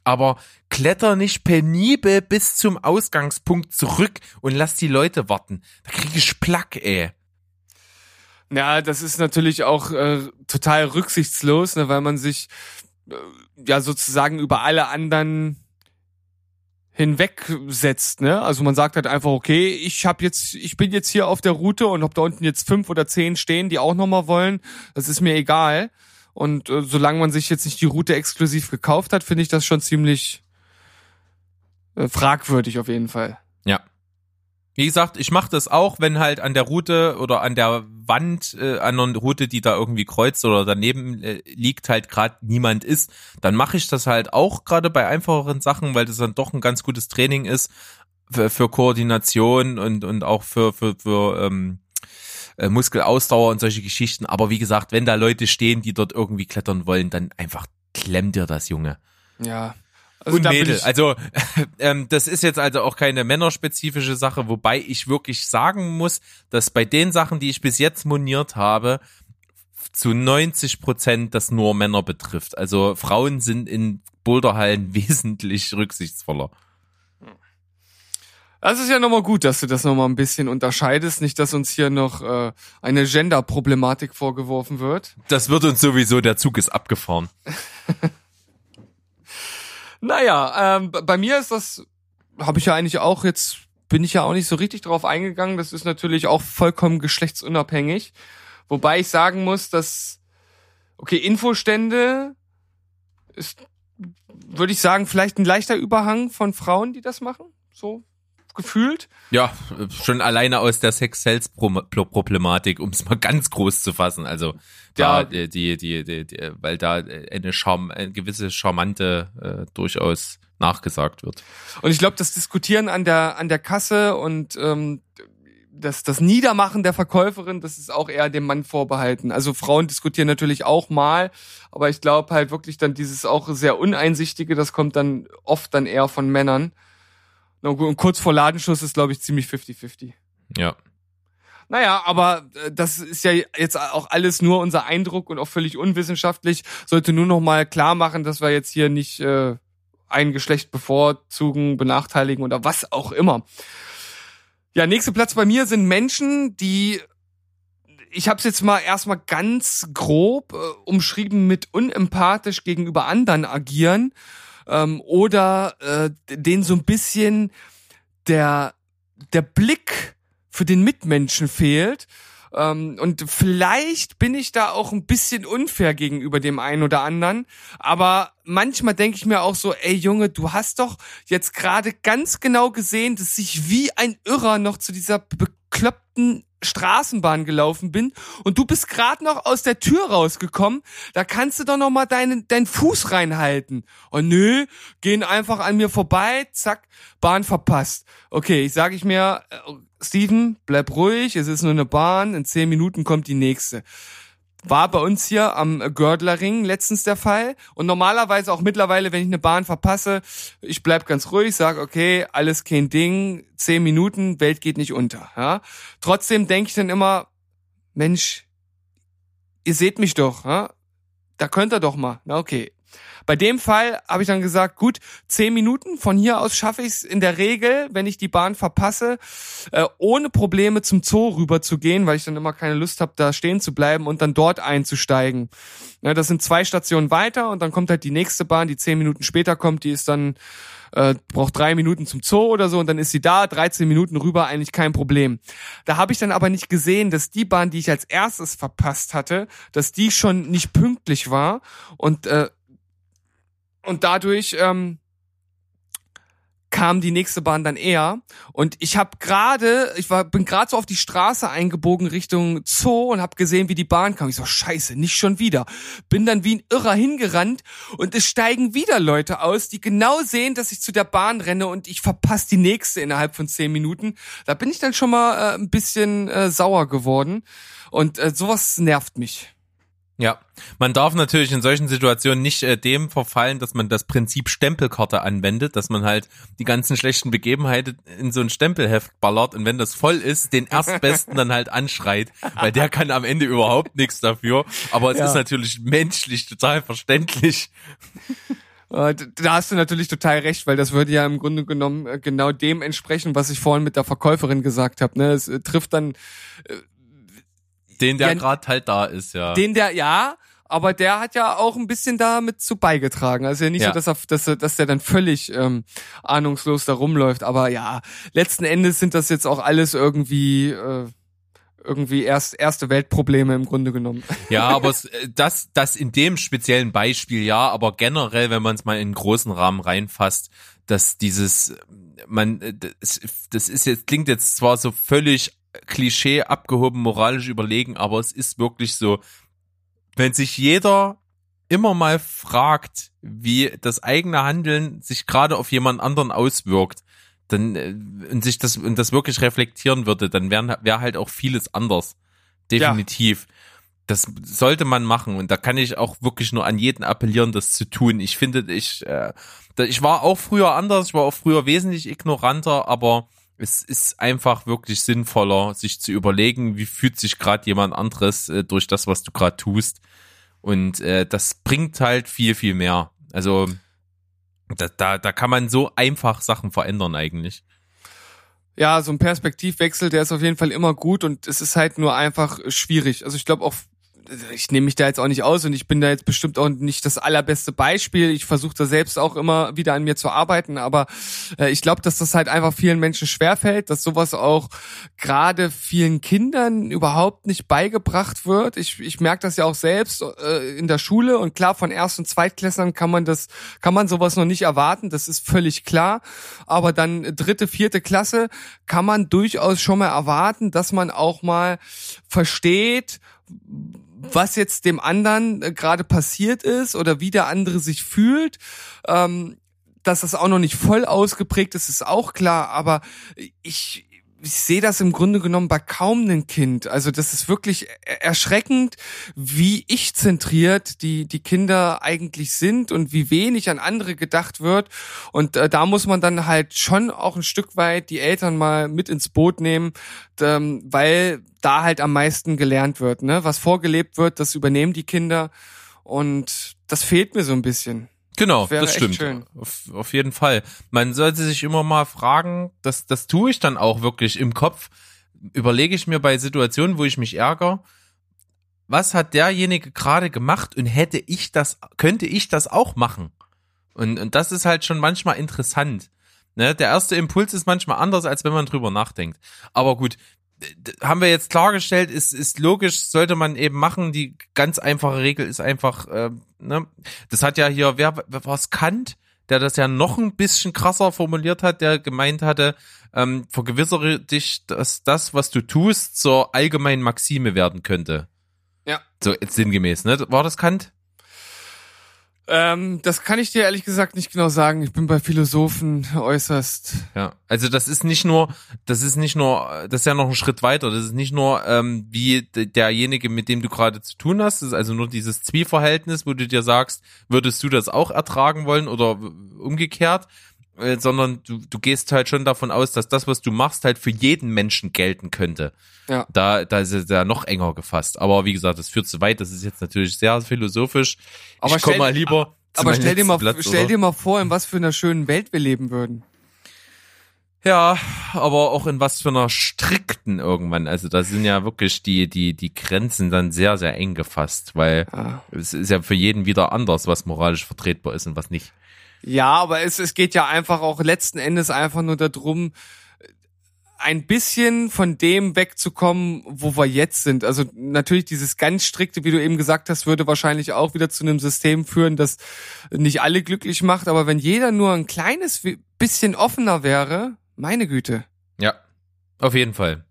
aber kletter nicht penibel bis zum Ausgangspunkt zurück und lass die Leute warten. Da krieg ich Plack, ey. Ja, das ist natürlich auch äh, total rücksichtslos, ne, weil man sich äh, ja sozusagen über alle anderen hinwegsetzt, ne? Also man sagt halt einfach, okay, ich habe jetzt, ich bin jetzt hier auf der Route und hab da unten jetzt fünf oder zehn stehen, die auch nochmal wollen. Das ist mir egal. Und äh, solange man sich jetzt nicht die Route exklusiv gekauft hat, finde ich das schon ziemlich äh, fragwürdig auf jeden Fall. Ja. Wie gesagt, ich mache das auch, wenn halt an der Route oder an der Wand äh, an einer Route, die da irgendwie kreuzt oder daneben äh, liegt, halt gerade niemand ist, dann mache ich das halt auch gerade bei einfacheren Sachen, weil das dann doch ein ganz gutes Training ist für, für Koordination und und auch für für für ähm, äh, Muskelausdauer und solche Geschichten. Aber wie gesagt, wenn da Leute stehen, die dort irgendwie klettern wollen, dann einfach klemmt dir das, Junge. Ja. Also und Mädel. Also [laughs] ähm, das ist jetzt also auch keine männerspezifische Sache, wobei ich wirklich sagen muss, dass bei den Sachen, die ich bis jetzt moniert habe, zu 90 Prozent das nur Männer betrifft. Also Frauen sind in Boulderhallen [laughs] wesentlich rücksichtsvoller. Das ist ja nochmal gut, dass du das nochmal ein bisschen unterscheidest. Nicht, dass uns hier noch äh, eine Gender-Problematik vorgeworfen wird. Das wird uns sowieso, der Zug ist abgefahren. [laughs] naja, ähm, bei mir ist das, habe ich ja eigentlich auch jetzt, bin ich ja auch nicht so richtig drauf eingegangen. Das ist natürlich auch vollkommen geschlechtsunabhängig. Wobei ich sagen muss, dass, okay, Infostände ist, würde ich sagen, vielleicht ein leichter Überhang von Frauen, die das machen. So gefühlt. Ja, schon alleine aus der Sex-Sales-Problematik, um es mal ganz groß zu fassen. Also da ja. die, die, die, die, weil da eine, Charme, eine gewisse charmante äh, durchaus nachgesagt wird. Und ich glaube, das Diskutieren an der an der Kasse und ähm, das, das Niedermachen der Verkäuferin, das ist auch eher dem Mann vorbehalten. Also Frauen diskutieren natürlich auch mal, aber ich glaube halt wirklich dann dieses auch sehr uneinsichtige, das kommt dann oft dann eher von Männern. Und kurz vor Ladenschuss ist, glaube ich, ziemlich 50-50. Ja. Naja, aber äh, das ist ja jetzt auch alles nur unser Eindruck und auch völlig unwissenschaftlich. Sollte nur noch mal klar machen, dass wir jetzt hier nicht äh, ein Geschlecht bevorzugen, benachteiligen oder was auch immer. Ja, nächster Platz bei mir sind Menschen, die ich habe es jetzt mal erstmal ganz grob äh, umschrieben mit unempathisch gegenüber anderen agieren ähm, oder äh, den so ein bisschen der der Blick für den Mitmenschen fehlt. Ähm, und vielleicht bin ich da auch ein bisschen unfair gegenüber dem einen oder anderen. Aber manchmal denke ich mir auch so, ey Junge, du hast doch jetzt gerade ganz genau gesehen, dass ich wie ein Irrer noch zu dieser bekloppten Straßenbahn gelaufen bin und du bist gerade noch aus der Tür rausgekommen, da kannst du doch noch mal deinen deinen Fuß reinhalten. Oh nö, gehen einfach an mir vorbei, zack, Bahn verpasst. Okay, ich sage ich mir, äh, Steven, bleib ruhig, es ist nur eine Bahn, in zehn Minuten kommt die nächste war bei uns hier am Gördlerring letztens der Fall. Und normalerweise auch mittlerweile, wenn ich eine Bahn verpasse, ich bleib ganz ruhig, sag okay, alles kein Ding, zehn Minuten, Welt geht nicht unter. Ja? Trotzdem denke ich dann immer, Mensch, ihr seht mich doch, ja? da könnt ihr doch mal. Na okay, bei dem Fall habe ich dann gesagt, gut, zehn Minuten, von hier aus schaffe ich es in der Regel, wenn ich die Bahn verpasse, äh, ohne Probleme zum Zoo rüber zu gehen, weil ich dann immer keine Lust habe, da stehen zu bleiben und dann dort einzusteigen. Ja, das sind zwei Stationen weiter und dann kommt halt die nächste Bahn, die zehn Minuten später kommt, die ist dann äh, braucht drei Minuten zum Zoo oder so und dann ist sie da, 13 Minuten rüber, eigentlich kein Problem. Da habe ich dann aber nicht gesehen, dass die Bahn, die ich als erstes verpasst hatte, dass die schon nicht pünktlich war und äh, und dadurch ähm, kam die nächste Bahn dann eher. Und ich habe gerade ich war bin gerade so auf die Straße eingebogen Richtung Zoo und habe gesehen wie die Bahn kam. Ich so scheiße nicht schon wieder. Bin dann wie ein Irrer hingerannt und es steigen wieder Leute aus die genau sehen dass ich zu der Bahn renne und ich verpasse die nächste innerhalb von zehn Minuten. Da bin ich dann schon mal äh, ein bisschen äh, sauer geworden. Und äh, sowas nervt mich ja, man darf natürlich in solchen Situationen nicht äh, dem verfallen, dass man das Prinzip Stempelkarte anwendet, dass man halt die ganzen schlechten Begebenheiten in so ein Stempelheft ballert und wenn das voll ist, den Erstbesten dann halt anschreit, weil der kann am Ende überhaupt nichts dafür. Aber es ja. ist natürlich menschlich total verständlich. Äh, da hast du natürlich total recht, weil das würde ja im Grunde genommen äh, genau dem entsprechen, was ich vorhin mit der Verkäuferin gesagt habe. Ne? Es äh, trifft dann den, der Ja, gerade halt da ist, ja. den, der ja, aber der hat ja auch ein bisschen damit zu beigetragen. Also ja nicht Ja. so, dass er, dass, er, dass der dann völlig ähm, ahnungslos da rumläuft. Aber ja, letzten Endes sind das jetzt auch alles irgendwie äh, irgendwie erst erste Weltprobleme im Grunde genommen. Ja, [laughs] aber äh, das, das in dem speziellen Beispiel ja, aber generell, wenn man es mal in einen großen Rahmen reinfasst, dass dieses, man, äh, das, das ist jetzt, klingt jetzt zwar so völlig Klischee abgehoben, moralisch überlegen, aber es ist wirklich so, wenn sich jeder immer mal fragt, wie das eigene Handeln sich gerade auf jemand anderen auswirkt, dann äh, und sich das und das wirklich reflektieren würde, dann wäre wär halt auch vieles anders. Definitiv. Das sollte man machen und da kann ich auch wirklich nur an jeden appellieren, das zu tun. Ich finde, ich äh, ich war auch früher anders, ich war auch früher wesentlich ignoranter, aber es ist einfach wirklich sinnvoller, sich zu überlegen, wie fühlt sich gerade jemand anderes äh, durch das, was du gerade tust. Und äh, das bringt halt viel, viel mehr. Also da, da, da kann man so einfach Sachen verändern eigentlich. Ja, so ein Perspektivwechsel, der ist auf jeden Fall immer gut und es ist halt nur einfach schwierig. Also ich glaube auch, ich nehme mich da jetzt auch nicht aus und ich bin da jetzt bestimmt auch nicht das allerbeste Beispiel. Ich versuche da selbst auch immer wieder an mir zu arbeiten, aber äh, ich glaube, dass das halt einfach vielen Menschen schwerfällt, dass sowas auch gerade vielen Kindern überhaupt nicht beigebracht wird. Ich, ich merke das ja auch selbst äh, in der Schule und klar, von Erst- und Zweitklässlern kann man das, kann man sowas noch nicht erwarten, das ist völlig klar. Aber dann dritte, vierte Klasse kann man durchaus schon mal erwarten, dass man auch mal versteht, was jetzt dem anderen äh, gerade passiert ist oder wie der andere sich fühlt. Ähm, dass das auch noch nicht voll ausgeprägt ist, ist auch klar, aber ich, ich sehe das im Grunde genommen bei kaum einem Kind. Also das ist wirklich er- erschreckend, wie ich zentriert die, die Kinder eigentlich sind und wie wenig an andere gedacht wird. Und äh, da muss man dann halt schon auch ein Stück weit die Eltern mal mit ins Boot nehmen, ähm, weil da halt am meisten gelernt wird. Ne? Was vorgelebt wird, das übernehmen die Kinder. Und das fehlt mir so ein bisschen. Genau, das echt stimmt. Auf, auf jeden Fall. Man sollte sich immer mal fragen, das, das tue ich dann auch wirklich im Kopf. Überlege ich mir bei Situationen, wo ich mich ärgere, was hat derjenige gerade gemacht und hätte ich das, könnte ich das auch machen? Und, und das ist halt schon manchmal interessant. Ne? Der erste Impuls ist manchmal anders, als wenn man drüber nachdenkt. Aber gut, haben wir jetzt klargestellt, ist, ist logisch, sollte man eben machen. Die ganz einfache Regel ist einfach, äh, ne, das hat ja hier, wer, wer war es Kant, der das ja noch ein bisschen krasser formuliert hat, der gemeint hatte, ähm, vergewissere dich, dass das, was du tust, zur allgemeinen Maxime werden könnte. Ja. So jetzt sinngemäß, ne? War das Kant? Ähm, das kann ich dir ehrlich gesagt nicht genau sagen. Ich bin bei Philosophen äußerst. Ja, also das ist nicht nur, das ist nicht nur, das ist ja noch ein Schritt weiter. Das ist nicht nur ähm, wie derjenige, mit dem du gerade zu tun hast. Das ist also nur dieses Zwiespverhältnis, wo du dir sagst, würdest du das auch ertragen wollen oder umgekehrt, äh, sondern du, du gehst halt schon davon aus, dass das, was du machst, halt für jeden Menschen gelten könnte. Ja. Da, da ist es ja noch enger gefasst. Aber wie gesagt, das führt zu weit. Das ist jetzt natürlich sehr philosophisch. Aber ich komme mal lieber. zu Aber stell dir mal, Platz, stell dir mal vor, in was für einer schönen Welt wir leben würden. Ja, aber auch in was für einer strikten irgendwann. Also da sind ja wirklich die, die, die Grenzen dann sehr, sehr eng gefasst, weil Ja. es ist ja für jeden wieder anders, was moralisch vertretbar ist und was nicht. Ja, aber es, es geht ja einfach auch letzten Endes einfach nur darum, ein bisschen von dem wegzukommen, wo wir jetzt sind. Also natürlich dieses ganz strikte, wie du eben gesagt hast, würde wahrscheinlich auch wieder zu einem System führen, das nicht alle glücklich macht. Aber wenn jeder nur ein kleines bisschen offener wäre, meine Güte. Ja, auf jeden Fall.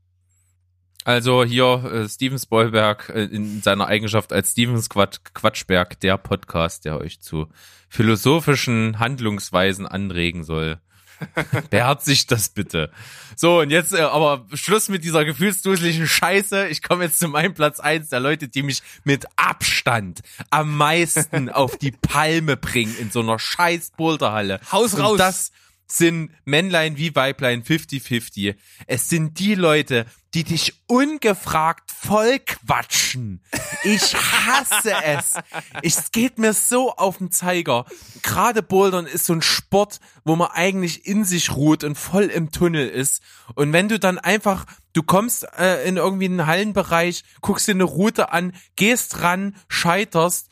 Also hier äh, Steven Spoilberg äh, in seiner Eigenschaft als Steven Quatsch, Quatschberg, der Podcast, der euch zu philosophischen Handlungsweisen anregen soll. [laughs] Beherzigt das bitte. So, und jetzt äh, aber Schluss mit dieser gefühlsduseligen Scheiße. Ich komme jetzt zu meinem Platz eins der Leute, die mich mit Abstand am meisten [laughs] auf die Palme bringen in so einer scheiß Boulderhalle. Haus Und raus. Das, sind Männlein wie Weiblein 50-50. Es sind die Leute, die dich ungefragt voll quatschen. Ich hasse [laughs] es. Es geht mir so auf den Zeiger. Gerade Bouldern ist so ein Sport, wo man eigentlich in sich ruht und voll im Tunnel ist. Und wenn du dann einfach, du kommst äh, in irgendwie einen Hallenbereich, guckst dir eine Route an, gehst ran, scheiterst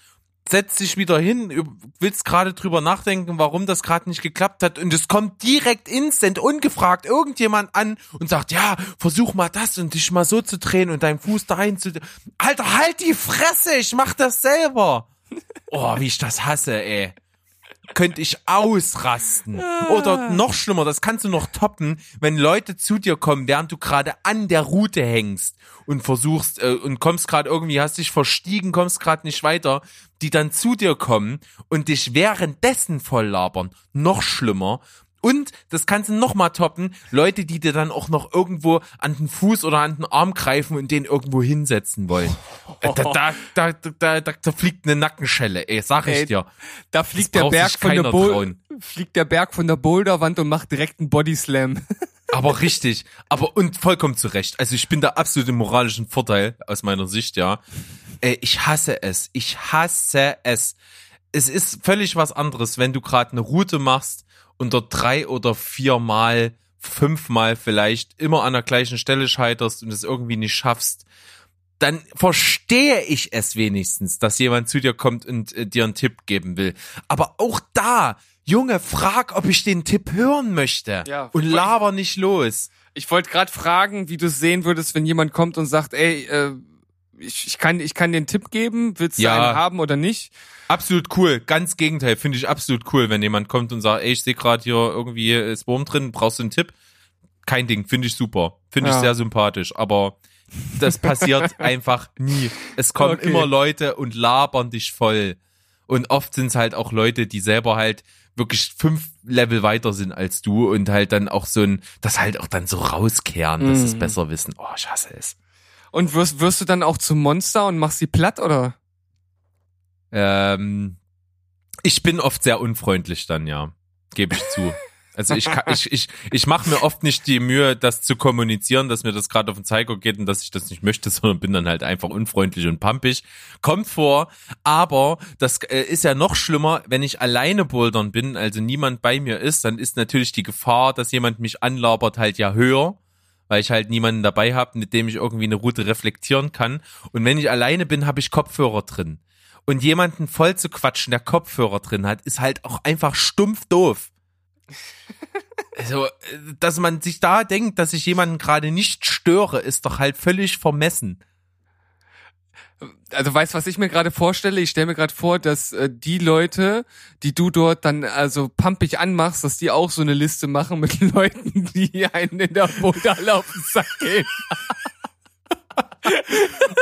setzt dich wieder hin, willst gerade drüber nachdenken, warum das gerade nicht geklappt hat und es kommt direkt instant ungefragt irgendjemand an und sagt, ja, versuch mal das und dich mal so zu drehen und deinen Fuß dahin zu Alter, halt die Fresse, ich mach das selber. [laughs] Oh, wie ich das hasse, ey könnte ich ausrasten. Oder noch schlimmer, das kannst du noch toppen, wenn Leute zu dir kommen, während du gerade an der Route hängst und versuchst äh, und kommst gerade irgendwie, hast dich verstiegen, kommst gerade nicht weiter, die dann zu dir kommen und dich währenddessen voll labern. Noch schlimmer. Und das kannst du noch mal toppen, Leute, die dir dann auch noch irgendwo an den Fuß oder an den Arm greifen und den irgendwo hinsetzen wollen. Da, da, da, da, da, fliegt eine Nackenschelle, ey, sag ich dir. Da fliegt der Berg von der Boulder, fliegt der Berg von der Boulderwand und macht direkt einen Bodyslam. [laughs] Aber richtig, aber und vollkommen zu Recht. Also ich bin da absolut im moralischen Vorteil aus meiner Sicht, ja. Ich hasse es. Ich hasse es. Es ist völlig was anderes, wenn du gerade eine Route machst dort drei oder viermal, fünfmal vielleicht immer an der gleichen Stelle scheiterst und es irgendwie nicht schaffst, dann verstehe ich es wenigstens, dass jemand zu dir kommt und äh, dir einen Tipp geben will. Aber auch da, Junge, frag, ob ich den Tipp hören möchte ja, und laber nicht los. Ich wollte gerade fragen, wie du es sehen würdest, wenn jemand kommt und sagt, ey, äh, ich, ich kann ich kann den Tipp geben, willst du ja. einen haben oder nicht? Absolut cool, ganz Gegenteil, finde ich absolut cool, wenn jemand kommt und sagt, ey, ich sehe gerade hier irgendwie ist Wurm drin, brauchst du einen Tipp? Kein Ding, finde ich super, finde ja. ich sehr sympathisch, aber das passiert [laughs] einfach nie. Es kommen okay. immer Leute und labern dich voll. Und oft sind es halt auch Leute, die selber halt wirklich fünf Level weiter sind als du und halt dann auch so ein, das halt auch dann so rauskehren, dass mm. es besser wissen. Oh, ich hasse es. Und wirst, wirst du dann auch zum Monster und machst sie platt, oder? Ähm, ich bin oft sehr unfreundlich dann, ja. Gebe ich zu. Also ich, ich, ich, ich mache mir oft nicht die Mühe, das zu kommunizieren, dass mir das gerade auf den Zeiger geht und dass ich das nicht möchte, [laughs] sondern bin dann halt einfach unfreundlich und pampig. Kommt vor, aber das äh, ist ja noch schlimmer, wenn ich alleine bouldern bin, also niemand bei mir ist, dann ist natürlich die Gefahr, dass jemand mich anlabert, halt ja höher weil ich halt niemanden dabei habe, mit dem ich irgendwie eine Route reflektieren kann. Und wenn ich alleine bin, habe ich Kopfhörer drin. Und jemanden voll zu quatschen, der Kopfhörer drin hat, ist halt auch einfach stumpf doof. [laughs] Also, dass man sich da denkt, dass ich jemanden gerade nicht störe, ist doch halt völlig vermessen also weißt was ich mir gerade vorstelle? Ich stelle mir gerade vor, dass äh, die Leute, die du dort dann also pumpig anmachst, dass die auch so eine Liste machen mit [laughs] Leuten, die einen in der Bodalle auf den Sack gehen.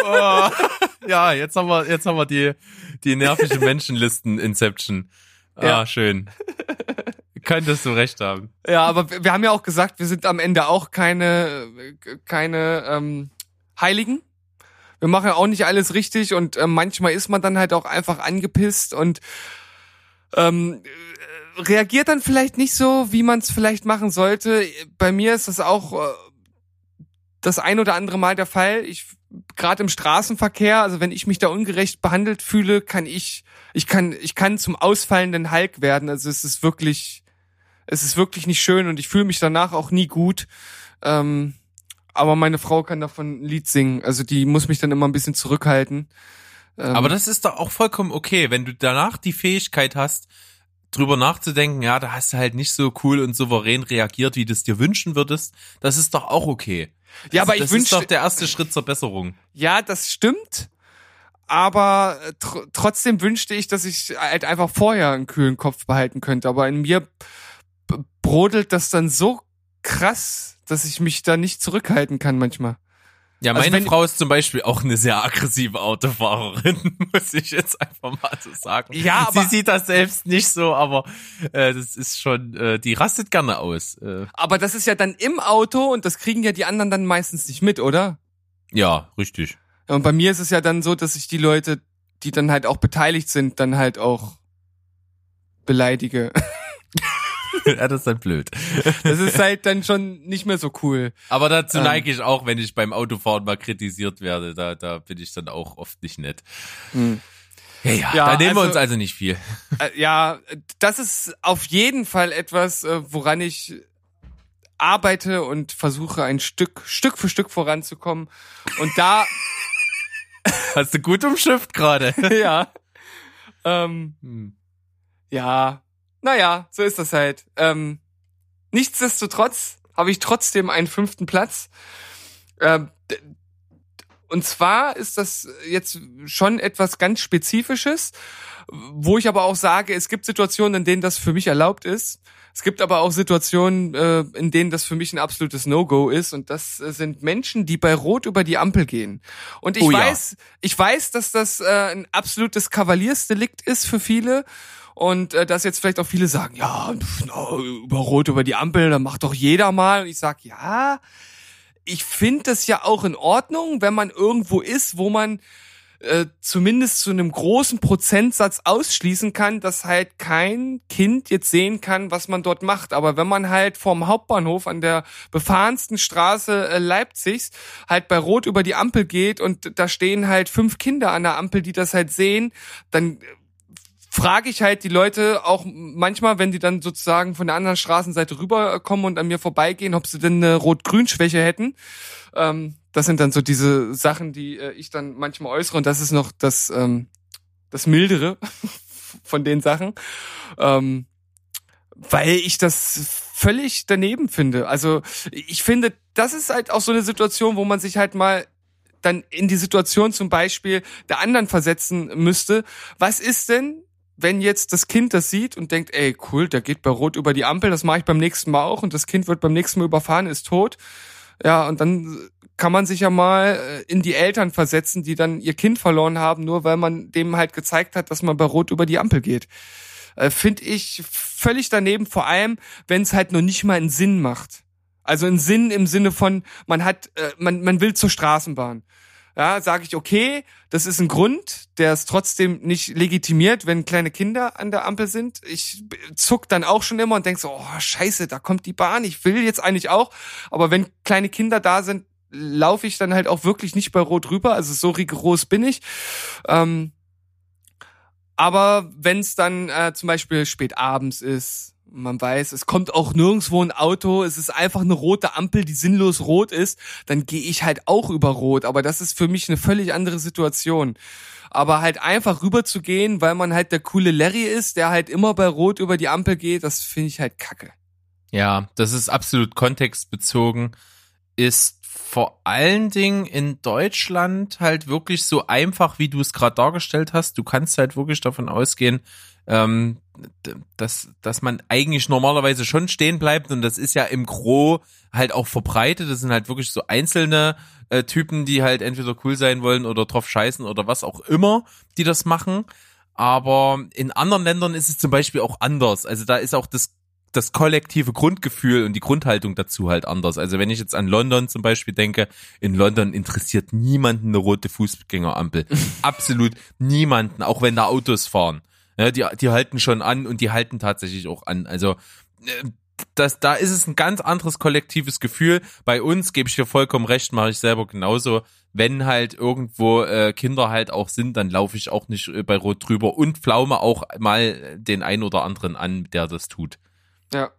oh, ja, jetzt haben wir jetzt haben wir die die nervige Menschenlisten Inception. Ah, ja. schön. Könntest du recht haben. Ja, aber wir haben ja auch gesagt, wir sind am Ende auch keine keine ähm, Heiligen wir machen auch nicht alles richtig und äh, manchmal ist man dann halt auch einfach angepisst und ähm, reagiert dann vielleicht nicht so, wie man es vielleicht machen sollte. Bei mir ist das auch äh, das ein oder andere Mal der Fall. Ich gerade im Straßenverkehr, also wenn ich mich da ungerecht behandelt fühle, kann ich ich kann ich kann zum ausfallenden Hulk werden. Also es ist wirklich es ist wirklich nicht schön und ich fühle mich danach auch nie gut. Ähm, aber meine Frau kann davon ein Lied singen. Also die muss mich dann immer ein bisschen zurückhalten. Ähm, aber das ist doch auch vollkommen okay, wenn du danach die Fähigkeit hast, drüber nachzudenken, ja, da hast du halt nicht so cool und souverän reagiert, wie du es dir wünschen würdest. Das ist doch auch okay. Ja, aber ich wünsche. Das ist doch der erste Schritt zur Besserung. Ja, das stimmt. Aber äh, tr trotzdem wünschte ich, dass ich halt einfach vorher einen kühlen Kopf behalten könnte. Aber in mir brodelt das dann so krass dass ich mich da nicht zurückhalten kann manchmal. Ja, also meine Frau ist zum Beispiel auch eine sehr aggressive Autofahrerin, [laughs] muss ich jetzt einfach mal so sagen. Ja, aber, Sie sieht das selbst nicht so, aber äh, das ist schon, äh, die rastet gerne aus. Äh. Aber das ist ja dann im Auto und das kriegen ja die anderen dann meistens nicht mit, oder? Ja, richtig. Und bei mir ist es ja dann so, dass ich die Leute, die dann halt auch beteiligt sind, dann halt auch beleidige. [laughs] [laughs] ja, das ist dann blöd. Das ist halt dann schon nicht mehr so cool. Aber dazu neige ich auch, wenn ich beim Autofahren mal kritisiert werde. Da, da bin ich dann auch oft nicht nett. Hm. Ja, ja, Ja, da nehmen wir also- uns also nicht viel. Äh, ja, das ist auf jeden Fall etwas, äh, woran ich arbeite und versuche ein Stück, Stück für Stück voranzukommen. Und da, Hast du gut umschifft gerade? [laughs] ja, ähm, Hm. ja, naja, so ist das halt. Ähm, nichtsdestotrotz habe ich trotzdem einen fünften Platz. Ähm, und zwar ist das jetzt schon etwas ganz Spezifisches, wo ich aber auch sage, es gibt Situationen, in denen das für mich erlaubt ist. Es gibt aber auch Situationen, äh, in denen das für mich ein absolutes No-Go ist. Und das äh, sind Menschen, die bei Rot über die Ampel gehen. Und ich Oh ja. weiß, ich weiß, dass das äh, ein absolutes Kavaliersdelikt ist für viele. Und äh, dass jetzt vielleicht auch viele sagen, ja, na, über Rot über die Ampel, da macht doch jeder mal. Und ich sag, ja, ich finde das ja auch in Ordnung, wenn man irgendwo ist, wo man äh, zumindest zu einem großen Prozentsatz ausschließen kann, dass halt kein Kind jetzt sehen kann, was man dort macht. Aber wenn man halt vorm Hauptbahnhof an der befahrensten Straße äh, Leipzigs halt bei Rot über die Ampel geht und da stehen halt fünf Kinder an der Ampel, die das halt sehen, dann frage ich halt die Leute auch manchmal, wenn die dann sozusagen von der anderen Straßenseite rüberkommen und an mir vorbeigehen, ob sie denn eine Rot-Grün-Schwäche hätten. Ähm, das sind dann so diese Sachen, die äh, ich dann manchmal äußere und das ist noch das, ähm, das Mildere [laughs] von den Sachen. Ähm, weil ich das völlig daneben finde. Also ich finde, das ist halt auch so eine Situation, wo man sich halt mal dann in die Situation zum Beispiel der anderen versetzen müsste. Was ist denn, wenn jetzt das Kind das sieht und denkt, ey, cool, der geht bei Rot über die Ampel, das mache ich beim nächsten Mal auch und das Kind wird beim nächsten Mal überfahren, ist tot. Ja, und dann kann man sich ja mal äh, in die Eltern versetzen, die dann ihr Kind verloren haben, nur weil man dem halt gezeigt hat, dass man bei Rot über die Ampel geht. Äh, Finde ich völlig daneben, vor allem, wenn es halt noch nicht mal einen Sinn macht. Also einen Sinn im Sinne von, man hat, äh, man, man will zur Straßenbahn. Ja, sage ich, okay, das ist ein Grund, der es trotzdem nicht legitimiert, wenn kleine Kinder an der Ampel sind. Ich zuck dann auch schon immer und denk so, oh, scheiße, da kommt die Bahn, ich will jetzt eigentlich auch. Aber wenn kleine Kinder da sind, laufe ich dann halt auch wirklich nicht bei Rot rüber. Also so rigoros bin ich. Ähm, aber wenn es dann äh, zum Beispiel spät abends ist, man weiß, es kommt auch nirgendwo ein Auto, es ist einfach eine rote Ampel, die sinnlos rot ist, dann gehe ich halt auch über Rot. Aber das ist für mich eine völlig andere Situation. Aber halt einfach rüber zu gehen, weil man halt der coole Larry ist, der halt immer bei Rot über die Ampel geht, das finde ich halt kacke. Ja, das ist absolut kontextbezogen. Ist vor allen Dingen in Deutschland halt wirklich so einfach, wie du es gerade dargestellt hast. Du kannst halt wirklich davon ausgehen, ähm, dass, dass man eigentlich normalerweise schon stehen bleibt und das ist ja im Gro halt auch verbreitet. Das sind halt wirklich so einzelne äh, Typen, die halt entweder cool sein wollen oder drauf scheißen oder was auch immer, die das machen. Aber in anderen Ländern ist es zum Beispiel auch anders. Also da ist auch das das kollektive Grundgefühl und die Grundhaltung dazu halt anders. Also wenn ich jetzt an London zum Beispiel denke, in London interessiert niemanden eine rote Fußgängerampel. [laughs] Absolut niemanden, auch wenn da Autos fahren. Ja, die, die halten schon an und die halten tatsächlich auch an. Also äh, das, da ist es ein ganz anderes kollektives Gefühl. Bei uns gebe ich dir vollkommen recht, mache ich selber genauso. Wenn halt irgendwo äh, Kinder halt auch sind, dann laufe ich auch nicht äh, bei Rot drüber und pflaume auch mal den ein oder anderen an, der das tut. Ja.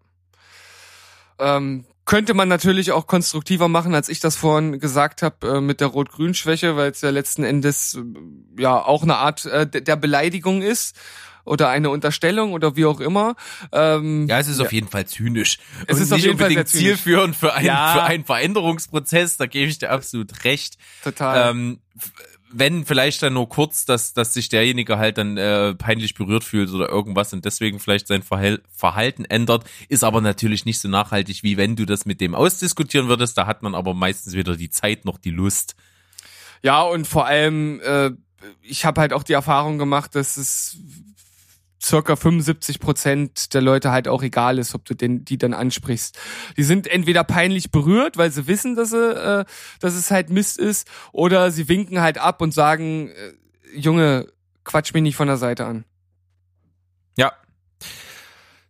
Ähm, könnte man natürlich auch konstruktiver machen, als ich das vorhin gesagt habe äh, mit der Rot-Grün-Schwäche, weil es ja letzten Endes äh, ja auch eine Art äh, der Beleidigung ist oder eine Unterstellung oder wie auch immer. Ähm, Ja, es ist auf jeden Fall zynisch. Es und ist auf nicht jeden Fall unbedingt zynisch. zielführend für einen, Ja. für einen Veränderungsprozess, da gebe ich dir absolut recht. total. Ähm, wenn vielleicht dann nur kurz, dass, dass sich derjenige halt dann äh, peinlich berührt fühlt oder irgendwas und deswegen vielleicht sein Verhal Verhalten ändert, ist aber natürlich nicht so nachhaltig, wie wenn du das mit dem ausdiskutieren würdest. Da hat man aber meistens weder die Zeit noch die Lust. Ja, und vor allem, äh, ich habe halt auch die Erfahrung gemacht, dass es circa 75 Prozent der Leute halt auch egal ist, ob du den, die dann ansprichst. Die sind entweder peinlich berührt, weil sie wissen, dass, sie, äh, dass es halt Mist ist, oder sie winken halt ab und sagen, äh, Junge, quatsch mich nicht von der Seite an. Ja.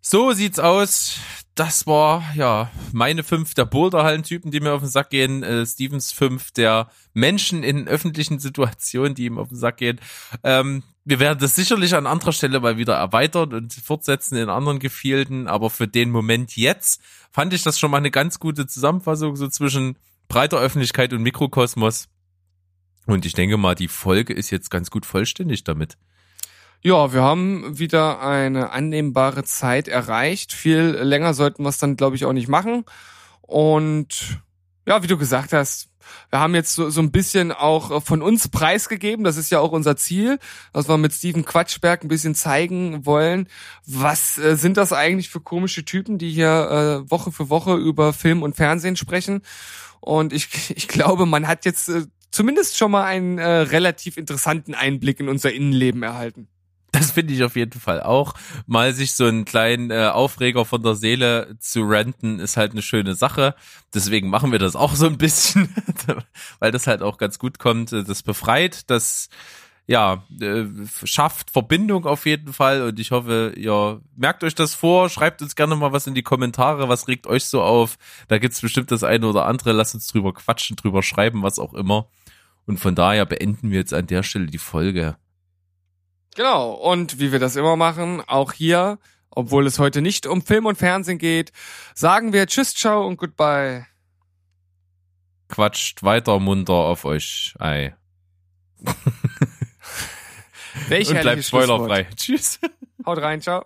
So sieht's aus. Das war ja meine fünf der Boulderhallen-Typen, die mir auf den Sack gehen. Äh, Stevens fünf der Menschen in öffentlichen Situationen, die ihm auf den Sack gehen. Ähm, wir werden das sicherlich an anderer Stelle mal wieder erweitern und fortsetzen in anderen Gefilden, aber für den Moment jetzt fand ich das schon mal eine ganz gute Zusammenfassung so zwischen breiter Öffentlichkeit und Mikrokosmos. Und ich denke mal, die Folge ist jetzt ganz gut vollständig damit. Ja, wir haben wieder eine annehmbare Zeit erreicht. Viel länger sollten wir es dann, glaube ich, auch nicht machen. Und ja, wie du gesagt hast, wir haben jetzt so, so ein bisschen auch von uns preisgegeben. Das ist ja auch unser Ziel, dass wir mit Steven Quatschberg ein bisschen zeigen wollen, was äh, sind das eigentlich für komische Typen, die hier äh, Woche für Woche über Film und Fernsehen sprechen. Und ich, [laughs] ich glaube, man hat jetzt äh, zumindest schon mal einen äh, relativ interessanten Einblick in unser Innenleben erhalten. Das finde ich auf jeden Fall auch. Mal sich so einen kleinen äh, Aufreger von der Seele zu renten, ist halt eine schöne Sache. Deswegen machen wir das auch so ein bisschen, [laughs] weil das halt auch ganz gut kommt. Das befreit, das ja, äh, schafft Verbindung auf jeden Fall und ich hoffe, ihr merkt euch das vor, schreibt uns gerne mal was in die Kommentare, was regt euch so auf. Da gibt's bestimmt das eine oder andere, lasst uns drüber quatschen, drüber schreiben, was auch immer. Und von daher beenden wir jetzt an der Stelle die Folge. Genau, und wie wir das immer machen, auch hier, obwohl es heute nicht um Film und Fernsehen geht, sagen wir Tschüss, ciao und goodbye. Quatscht weiter munter auf euch Ei. Welch und bleibt spoilerfrei. Tschüss. Haut rein, ciao.